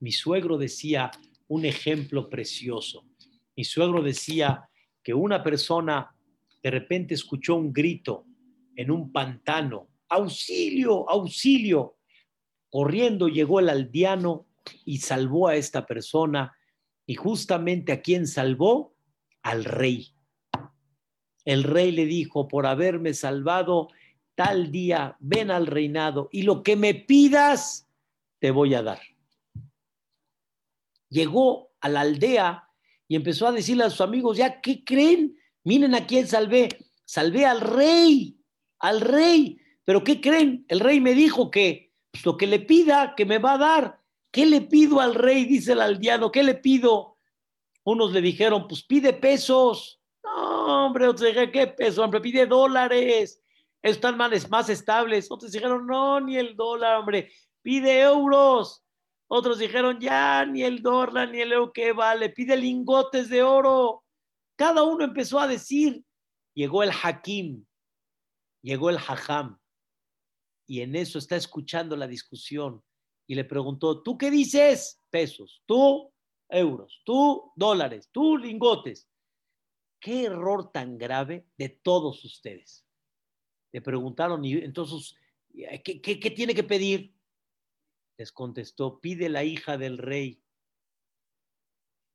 Mi suegro decía un ejemplo precioso. Mi suegro decía que una persona de repente escuchó un grito en un pantano, auxilio, auxilio. Corriendo llegó el aldeano y salvó a esta persona. Y justamente a quien salvó, al rey. El rey le dijo, por haberme salvado tal día, ven al reinado y lo que me pidas, te voy a dar. Llegó a la aldea y empezó a decirle a sus amigos, ya, ¿qué creen? Miren a quién salvé. Salvé al rey, al rey. Pero ¿qué creen? El rey me dijo que pues, lo que le pida, que me va a dar. ¿Qué le pido al rey? Dice el aldeano. ¿Qué le pido? Unos le dijeron, pues pide pesos. No, hombre, otros dijeron, ¿qué peso? Hombre, pide dólares. Están más, más estables. Otros dijeron, no, ni el dólar, hombre. Pide euros. Otros dijeron, ya, ni el dólar, ni el euro, ¿qué vale? Pide lingotes de oro. Cada uno empezó a decir, llegó el Hakim, llegó el Hajam, y en eso está escuchando la discusión y le preguntó, ¿tú qué dices? Pesos, tú euros, tú dólares, tú lingotes. ¿Qué error tan grave de todos ustedes? Le preguntaron, y entonces, ¿qué, qué tiene que pedir? Les contestó, pide la hija del rey.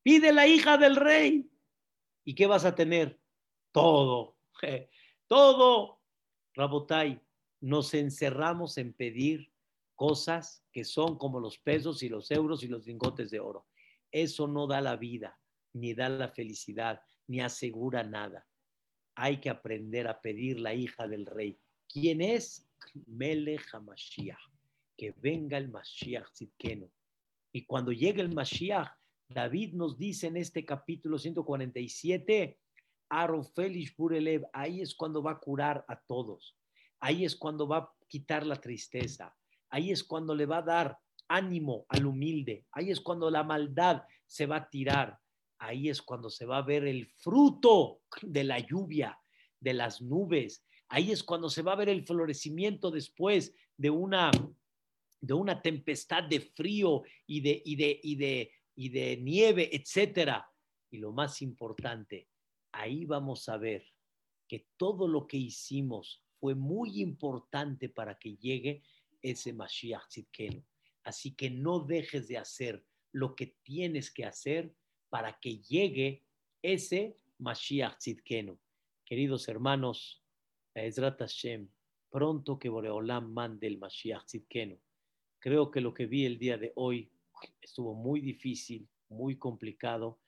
Pide la hija del rey. ¿Y qué vas a tener? Todo, todo. Rabotai, nos encerramos en pedir cosas que son como los pesos y los euros y los lingotes de oro. Eso no da la vida, ni da la felicidad, ni asegura nada. Hay que aprender a pedir la hija del rey. ¿Quién es? Melech HaMashiach. Que venga el Mashiach Zitkeno. Y cuando llegue el Mashiach, David nos dice en este capítulo 147, Arofelish Burelev, ahí es cuando va a curar a todos, ahí es cuando va a quitar la tristeza, ahí es cuando le va a dar ánimo al humilde, ahí es cuando la maldad se va a tirar, ahí es cuando se va a ver el fruto de la lluvia, de las nubes, ahí es cuando se va a ver el florecimiento después de una de una tempestad de frío y de, y de, y de y de nieve, etcétera. Y lo más importante, ahí vamos a ver que todo lo que hicimos fue muy importante para que llegue ese Mashiach. Así que no dejes de hacer lo que tienes que hacer para que llegue ese Mashiach Tzidkenu. Queridos hermanos, Ezrat Hashem, pronto que Boreolam mande el Mashiach Tzidkenu. Creo que lo que vi el día de hoy estuvo muy difícil, muy complicado.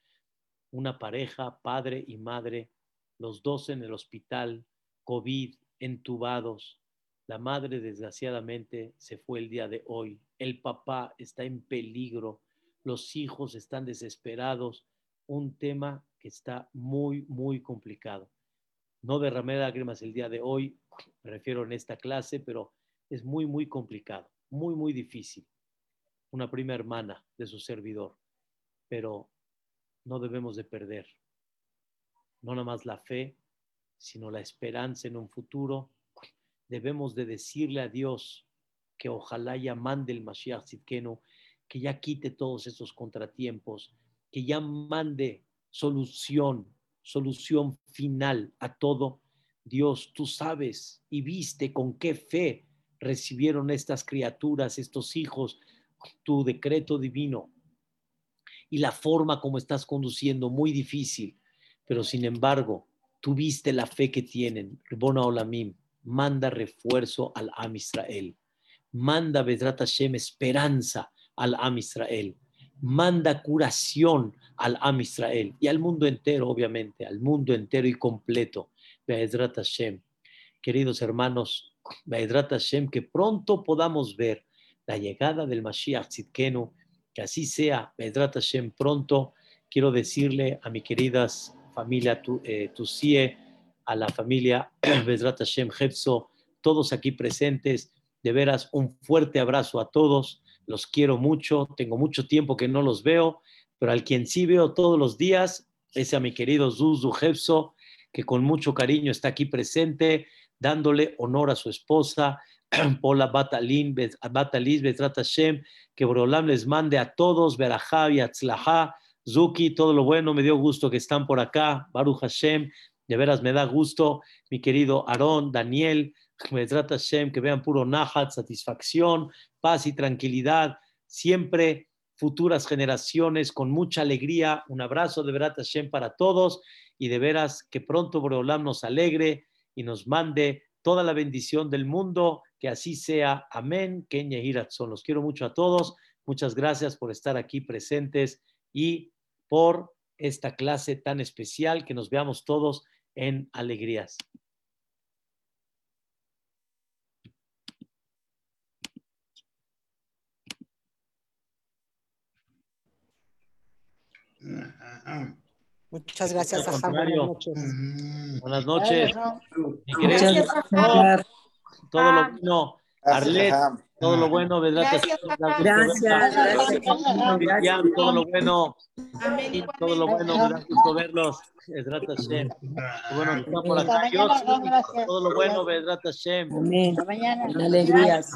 Una pareja, padre y madre, los dos en el hospital, COVID, entubados. La madre desgraciadamente se fue el día de hoy. El papá está en peligro. Los hijos están desesperados. Un tema que está muy, muy complicado. No derramé lágrimas el día de hoy, me refiero en esta clase, pero es muy, muy complicado, muy, muy difícil una prima hermana de su servidor, pero no debemos de perder, no nada más la fe, sino la esperanza en un futuro. Debemos de decirle a Dios que ojalá ya mande el Mashiach Zitkenu, que ya quite todos estos contratiempos, que ya mande solución, solución final a todo. Dios, tú sabes y viste con qué fe recibieron estas criaturas, estos hijos, tu decreto divino y la forma como estás conduciendo, muy difícil, pero sin embargo, tuviste la fe que tienen. Ribona Olamim, manda refuerzo al Am Israel. Manda Vedrat Hashem esperanza al Am Israel. Manda curación al Am Israel y al mundo entero, obviamente, al mundo entero y completo. Vedrat Hashem. Queridos hermanos, Vedrat Hashem, que pronto podamos ver la llegada del Mashiach Tzidkenu, que así sea, Bedrat Hashem pronto. Quiero decirle a mi queridas familia eh, Tusie, a la familia Bedrat Hashem Hefzo, todos aquí presentes, de veras un fuerte abrazo a todos, los quiero mucho, tengo mucho tiempo que no los veo, pero al quien sí veo todos los días es a mi querido Zuzu Hefzo, que con mucho cariño está aquí presente, dándole honor a su esposa, Pola Batalin, Batalis, Betrat Hashem, que Borolam les mande a todos, Berajá y Atzlajá, Zuki, todo lo bueno, me dio gusto que están por acá. Baruch Hashem, de veras me da gusto. Mi querido Aarón, Daniel, trata Hashem, que vean puro nahat, satisfacción, paz y tranquilidad. Siempre futuras generaciones con mucha alegría. Un abrazo de Berat Hashem para todos y de veras que pronto Boreolam nos alegre y nos mande toda la bendición del mundo. Que así sea. Amén. Kenya Hiratson. Los quiero mucho a todos. Muchas gracias por estar aquí presentes y por esta clase tan especial. Que nos veamos todos en alegrías. Muchas gracias, Buenas noches. Buenas noches. Muchas todo lo bueno. Arlet, todo lo bueno, Gracias. Gracias. Todo lo bueno. Todo lo bueno, da gusto verlos. Bueno, está por acá. Todo lo bueno, Vedrat Hashem. Amén. Alegrías.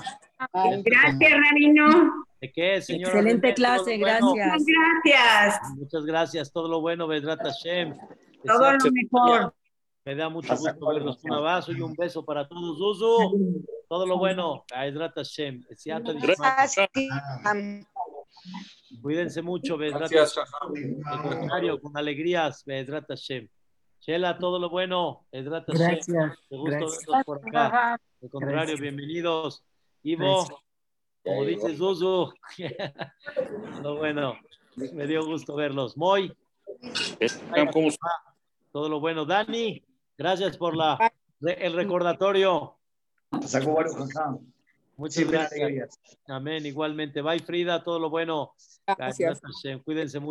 Gracias, Rabino. ¿De qué, señor? Excelente clase, gracias. Muchas gracias. Muchas gracias. Todo lo bueno, Vedrat Hashem. Todo lo mejor. Me da mucho gusto verlos. Un abrazo y un beso para todos. Uzu, todo lo bueno. Cuídense mucho, contrario, con alegrías. Shela, todo lo bueno. Gracias. Me gusto verlos por acá. Al contrario, bienvenidos. Ivo, como dice Zuzu, lo bueno, me dio gusto verlos. Moy, todo lo bueno. Dani, gracias por la, el recordatorio. Muchas gracias. Amén, igualmente. Bye, Frida, todo lo bueno. Gracias. Cuídense mucho.